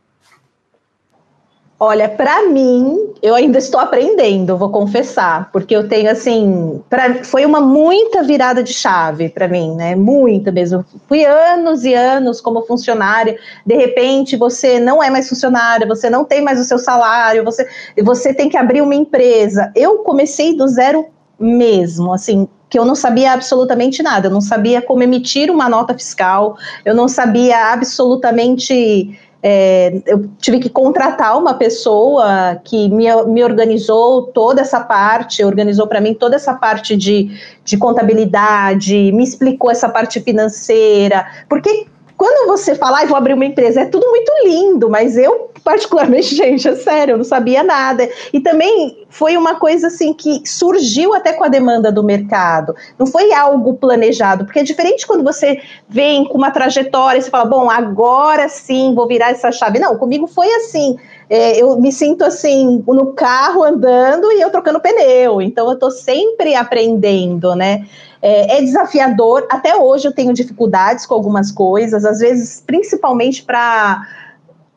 Olha, para mim, eu ainda estou aprendendo, vou confessar, porque eu tenho assim, pra, foi uma muita virada de chave para mim, né? Muita mesmo. Fui anos e anos como funcionária, de repente você não é mais funcionária, você não tem mais o seu salário, você, você tem que abrir uma empresa. Eu comecei do zero mesmo, assim, que eu não sabia absolutamente nada, eu não sabia como emitir uma nota fiscal, eu não sabia absolutamente é, eu tive que contratar uma pessoa que me, me organizou toda essa parte, organizou para mim toda essa parte de, de contabilidade, me explicou essa parte financeira, porque quando você fala, ah, vou abrir uma empresa, é tudo muito lindo, mas eu, particularmente, gente, é sério, eu não sabia nada. E também foi uma coisa assim que surgiu até com a demanda do mercado. Não foi algo planejado, porque é diferente quando você vem com uma trajetória e você fala, bom, agora sim vou virar essa chave. Não, comigo foi assim. É, eu me sinto assim no carro andando e eu trocando pneu. Então eu estou sempre aprendendo, né? É, é, desafiador. Até hoje eu tenho dificuldades com algumas coisas, às vezes, principalmente para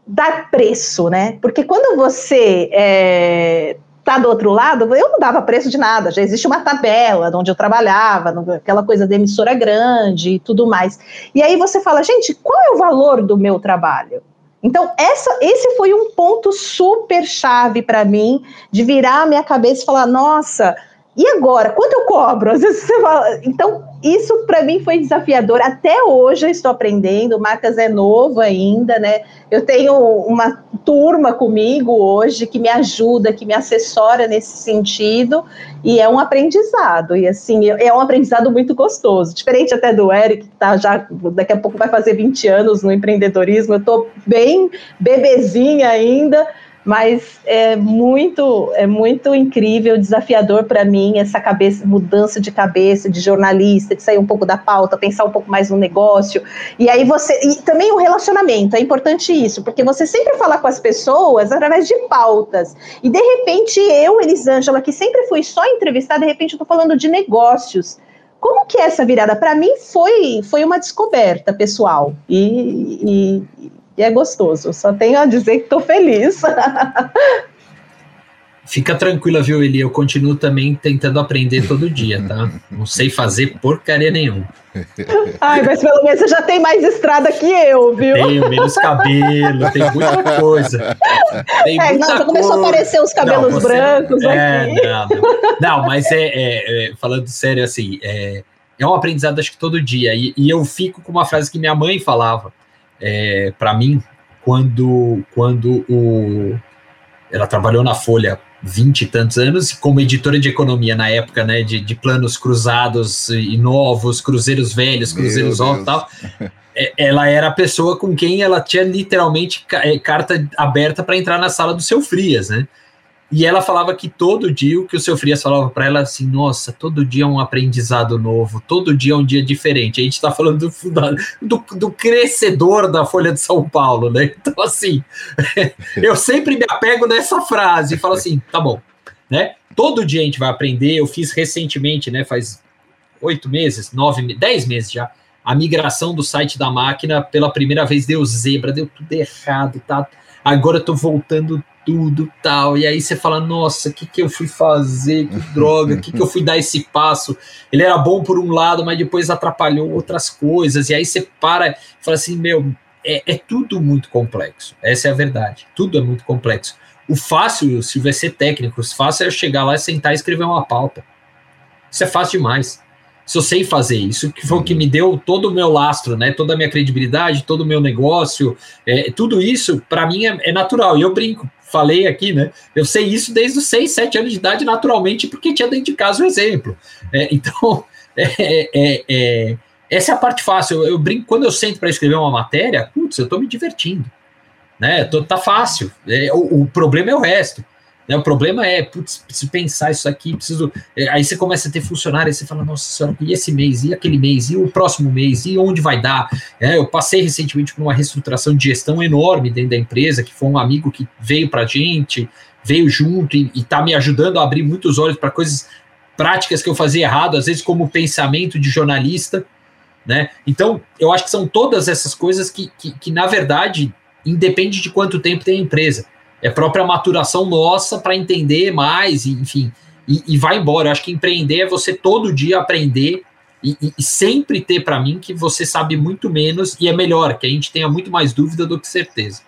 dar preço, né? Porque quando você é, tá do outro lado, eu não dava preço de nada. Já existe uma tabela onde eu trabalhava, aquela coisa de emissora grande e tudo mais. E aí você fala, gente, qual é o valor do meu trabalho? Então, essa, esse foi um ponto super chave para mim, de virar a minha cabeça e falar: nossa, e agora? Quanto eu cobro? Às vezes você fala. Então, isso para mim foi desafiador. Até hoje eu estou aprendendo. O Marcas é novo ainda, né? Eu tenho uma turma comigo hoje que me ajuda, que me assessora nesse sentido, e é um aprendizado. E assim, é um aprendizado muito gostoso. Diferente até do Eric, que tá já daqui a pouco vai fazer 20 anos no empreendedorismo. Eu estou bem bebezinha ainda mas é muito é muito incrível, desafiador para mim essa cabeça, mudança de cabeça de jornalista, de sair um pouco da pauta, pensar um pouco mais no negócio. E aí você e também o relacionamento, é importante isso, porque você sempre fala com as pessoas através de pautas. E de repente eu, Elisângela, que sempre fui só entrevistar, de repente eu falando de negócios. Como que é essa virada? Para mim foi, foi uma descoberta pessoal. E, e, e é gostoso. Só tenho a dizer que estou feliz. Fica tranquila, viu, Eli? Eu continuo também tentando aprender todo dia, tá? Não sei fazer porcaria nenhuma. Ai, mas pelo menos você já tem mais estrada que eu, viu? Tenho menos cabelo, tem muita coisa. Tem é, muita não, começou a aparecer os cabelos não, você, brancos é, aqui. Não, não. não mas é, é, é, falando sério, assim, é, é um aprendizado acho que todo dia. E, e eu fico com uma frase que minha mãe falava é, para mim quando, quando o, ela trabalhou na Folha vinte e tantos anos como editora de economia na época, né, de, de planos cruzados e novos, cruzeiros velhos, cruzeiros novos e tal. É, ela era a pessoa com quem ela tinha literalmente é, carta aberta para entrar na sala do seu Frias, né? E ela falava que todo dia o que o seu Frias falava para ela assim, nossa, todo dia é um aprendizado novo, todo dia é um dia diferente. A gente está falando do, do, do, crescedor da Folha de São Paulo, né? Então, assim, eu sempre me apego nessa frase e falo assim, tá bom, né? Todo dia a gente vai aprender. Eu fiz recentemente, né? Faz oito meses, nove, dez meses já, a migração do site da máquina pela primeira vez deu zebra, deu tudo errado, tá? Agora eu tô voltando tudo tal. E aí você fala, nossa, o que, que eu fui fazer? Que droga, o que, que eu fui dar esse passo? Ele era bom por um lado, mas depois atrapalhou outras coisas. E aí você para e fala assim, meu, é, é tudo muito complexo. Essa é a verdade. Tudo é muito complexo. O fácil, se vai ser técnico, o fácil é eu chegar lá, sentar e escrever uma pauta. Isso é fácil demais se eu sei fazer isso, que foi o que me deu todo o meu lastro, né? Toda a minha credibilidade, todo o meu negócio, é, tudo isso para mim é, é, natural. E eu brinco, falei aqui, né? Eu sei isso desde os 6, 7 anos de idade, naturalmente, porque tinha dentro de casa o exemplo. É, então, é, é, é, essa é a parte fácil. Eu, eu brinco, quando eu sento para escrever uma matéria, putz, eu estou me divertindo. Né? Tô, tá fácil. É, o, o, problema é o resto. Né? O problema é, putz, preciso pensar isso aqui, preciso. É, aí você começa a ter funcionário, aí você fala, nossa senhora, e esse mês, e aquele mês, e o próximo mês, e onde vai dar? É, eu passei recentemente por uma reestruturação de gestão enorme dentro da empresa, que foi um amigo que veio para gente, veio junto e está me ajudando a abrir muitos olhos para coisas práticas que eu fazia errado, às vezes como pensamento de jornalista, né? Então, eu acho que são todas essas coisas que, que, que na verdade, independe de quanto tempo tem a empresa é própria maturação nossa para entender mais, enfim, e, e, vai embora. Eu acho que empreender é você todo dia aprender e, e, e sempre ter para mim que você sabe muito menos e é melhor, que a gente tenha muito mais dúvida do que certeza.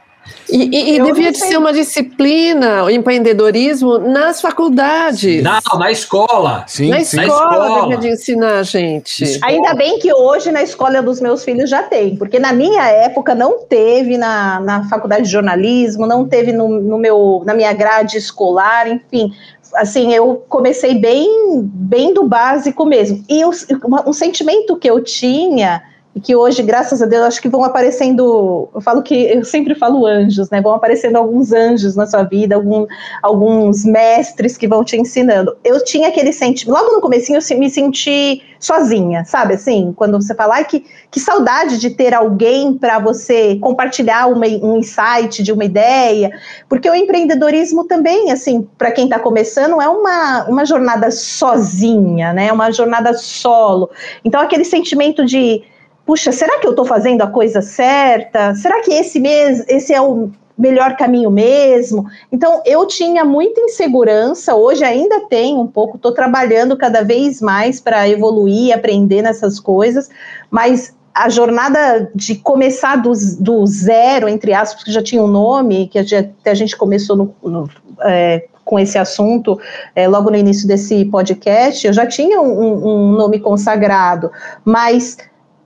E, e, e devia de ser uma disciplina, o empreendedorismo, nas faculdades. Não, na escola. Sim, na, sim. escola, na escola devia de ensinar a gente. Escola. Ainda bem que hoje na escola dos meus filhos já tem, porque na minha época não teve na, na faculdade de jornalismo, não teve no, no meu, na minha grade escolar, enfim assim, eu comecei bem, bem do básico mesmo. E um sentimento que eu tinha e que hoje, graças a Deus, acho que vão aparecendo, eu falo que, eu sempre falo anjos, né, vão aparecendo alguns anjos na sua vida, algum, alguns mestres que vão te ensinando. Eu tinha aquele sentimento, logo no comecinho eu me senti sozinha, sabe, assim, quando você fala, ai, que, que saudade de ter alguém para você compartilhar uma, um insight de uma ideia, porque o empreendedorismo também, assim, para quem está começando, é uma, uma jornada sozinha, né, uma jornada solo, então aquele sentimento de puxa, será que eu estou fazendo a coisa certa? Será que esse mesmo, esse é o melhor caminho mesmo? Então, eu tinha muita insegurança, hoje ainda tenho um pouco, estou trabalhando cada vez mais para evoluir, aprender nessas coisas, mas a jornada de começar do, do zero, entre aspas, que já tinha um nome, que a gente, a gente começou no, no, é, com esse assunto é, logo no início desse podcast, eu já tinha um, um nome consagrado, mas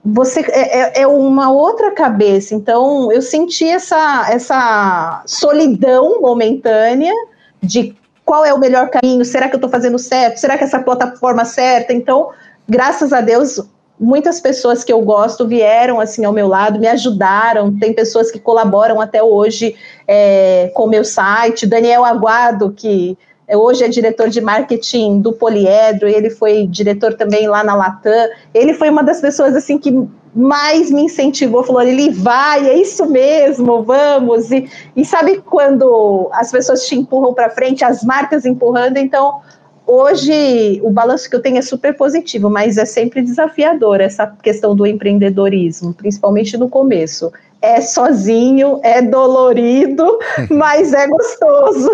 você é, é, é, uma outra cabeça. Então, eu senti essa, essa solidão momentânea de qual é o melhor caminho, será que eu estou fazendo certo? Será que essa plataforma é certa? Então, graças a Deus, muitas pessoas que eu gosto vieram assim ao meu lado, me ajudaram. Tem pessoas que colaboram até hoje é, com o meu site. Daniel Aguado, que hoje é diretor de marketing do Poliedro, ele foi diretor também lá na Latam. Ele foi uma das pessoas assim que mais me incentivou, falou: ele vai, é isso mesmo, vamos. E, e sabe quando as pessoas te empurram para frente, as marcas empurrando, então. Hoje, o balanço que eu tenho é super positivo, mas é sempre desafiador essa questão do empreendedorismo, principalmente no começo é sozinho, é dolorido, mas é gostoso.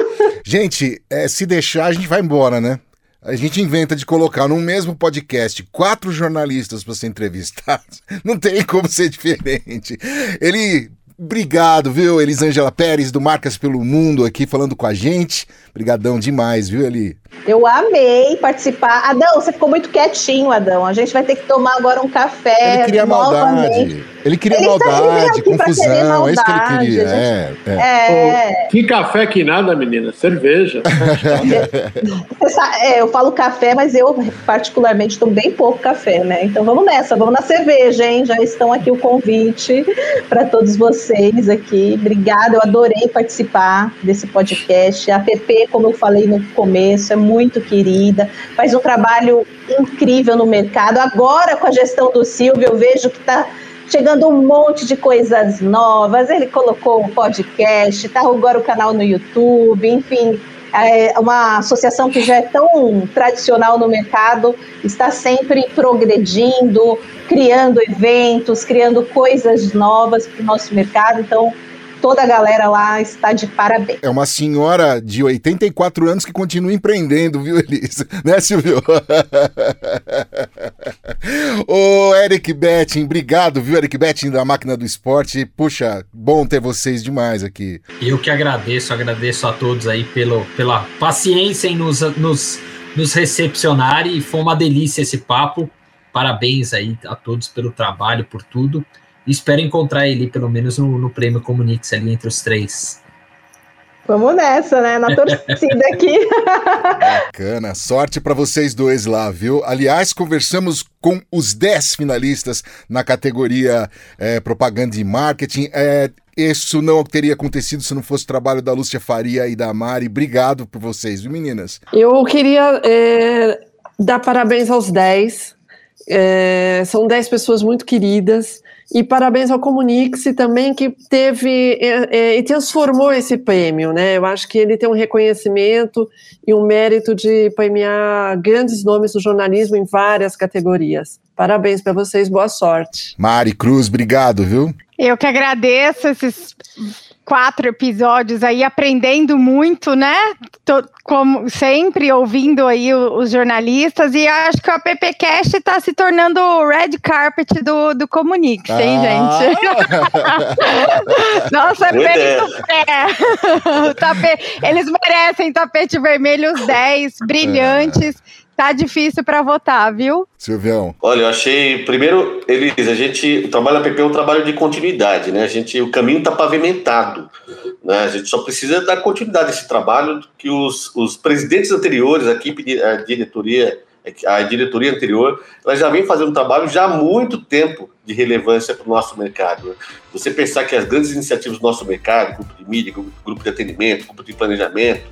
Gente, é, se deixar, a gente vai embora, né? A gente inventa de colocar no mesmo podcast quatro jornalistas para ser entrevistados. Não tem como ser diferente. Ele Obrigado, viu, Elisângela Pérez, do Marcas pelo Mundo, aqui falando com a gente. Obrigadão demais, viu, Eli? Eu amei participar. Adão, você ficou muito quietinho, Adão. A gente vai ter que tomar agora um café. Ele queria novamente. maldade. Ele queria ele maldade, confusão, é isso que ele queria. Gente... É, é. é... que café que nada, menina, cerveja. é, eu falo café, mas eu particularmente tomo bem pouco café, né? Então vamos nessa, vamos na cerveja, hein? Já estão aqui o convite para todos vocês aqui. Obrigada, eu adorei participar desse podcast. A PP, como eu falei no começo, é muito querida, faz um trabalho incrível no mercado. Agora, com a gestão do Silvio, eu vejo que está chegando um monte de coisas novas. Ele colocou um podcast, está agora o canal no YouTube, enfim. É uma associação que já é tão tradicional no mercado, está sempre progredindo, criando eventos, criando coisas novas para o nosso mercado. Então, toda a galera lá está de parabéns. É uma senhora de 84 anos que continua empreendendo, viu, Elisa? Né, Silvio? Ô, Eric Betting, obrigado, viu, Eric Betting da Máquina do Esporte. Puxa, bom ter vocês demais aqui. Eu que agradeço, agradeço a todos aí pelo, pela paciência em nos, nos, nos recepcionar e foi uma delícia esse papo. Parabéns aí a todos pelo trabalho, por tudo espero encontrar ele, pelo menos no, no prêmio Comunix ali entre os três. Vamos nessa, né? Na torcida aqui. Bacana. Sorte para vocês dois lá, viu? Aliás, conversamos com os 10 finalistas na categoria é, propaganda e marketing. É, isso não teria acontecido se não fosse o trabalho da Lúcia Faria e da Mari. Obrigado por vocês, viu, meninas? Eu queria é, dar parabéns aos 10. É, são 10 pessoas muito queridas. E parabéns ao Comunix também, que teve é, é, e transformou esse prêmio, né? Eu acho que ele tem um reconhecimento e um mérito de premiar grandes nomes do jornalismo em várias categorias. Parabéns para vocês, boa sorte. Mari Cruz, obrigado, viu? Eu que agradeço esses quatro episódios aí, aprendendo muito, né? Tô, como sempre, ouvindo aí os jornalistas, e acho que o AppCast está se tornando o red carpet do, do Comunix, hein, ah. gente? Nossa, é pé. Tapete, eles merecem tapete vermelho os 10, brilhantes. É. Tá difícil para votar, viu? Silvião. Olha, eu achei. Primeiro, Elis, a gente. O trabalho da PP é um trabalho de continuidade, né? A gente, o caminho está pavimentado. Né? A gente só precisa dar continuidade a esse trabalho que os, os presidentes anteriores, a equipe, a diretoria, a diretoria anterior, ela já vem fazendo um trabalho já há muito tempo de relevância para o nosso mercado. Você pensar que as grandes iniciativas do nosso mercado, grupo de mídia, grupo de atendimento, grupo de planejamento,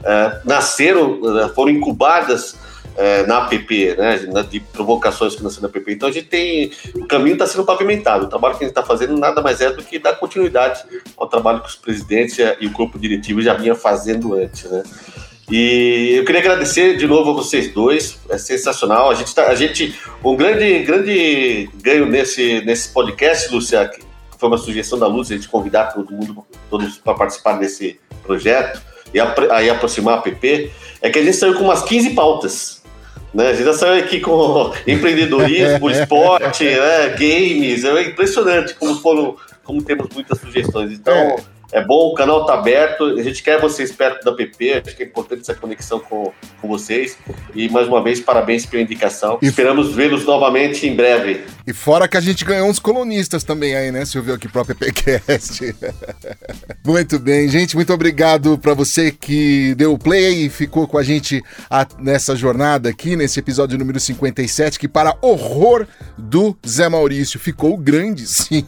uh, nasceram, uh, foram incubadas é, na APP, né, de provocações nascem na APP. Então a gente tem. O caminho está sendo pavimentado. O trabalho que a gente está fazendo nada mais é do que dar continuidade ao trabalho que os presidentes e o corpo diretivo já vinham fazendo antes. Né? E eu queria agradecer de novo a vocês dois, é sensacional. A gente, tá, a gente um grande, grande ganho nesse, nesse podcast, Lúcia, que foi uma sugestão da Lúcia, a gente convidar todo mundo, todos para participar desse projeto e aí aproximar a PP, é que a gente saiu com umas 15 pautas. Né? A gente já saiu aqui com empreendedorismo, esporte, né? games. É impressionante como foram, como temos muitas sugestões. Então, é. É bom, o canal está aberto, a gente quer vocês perto da PP, acho que é importante essa conexão com, com vocês. E mais uma vez, parabéns pela indicação. E Esperamos vê-los novamente em breve. E fora que a gente ganhou uns colunistas também aí, né, Silvio, aqui pro AppCast. muito bem, gente, muito obrigado para você que deu o play e ficou com a gente a, nessa jornada aqui, nesse episódio número 57, que para horror do Zé Maurício ficou grande, sim.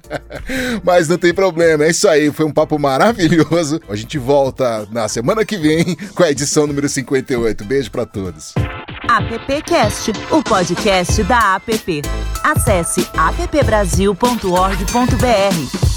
Mas não tem problema, é isso aí aí, foi um papo maravilhoso. A gente volta na semana que vem com a edição número 58. Beijo para todos. AppCast, o podcast da App. Acesse appbrasil.org.br.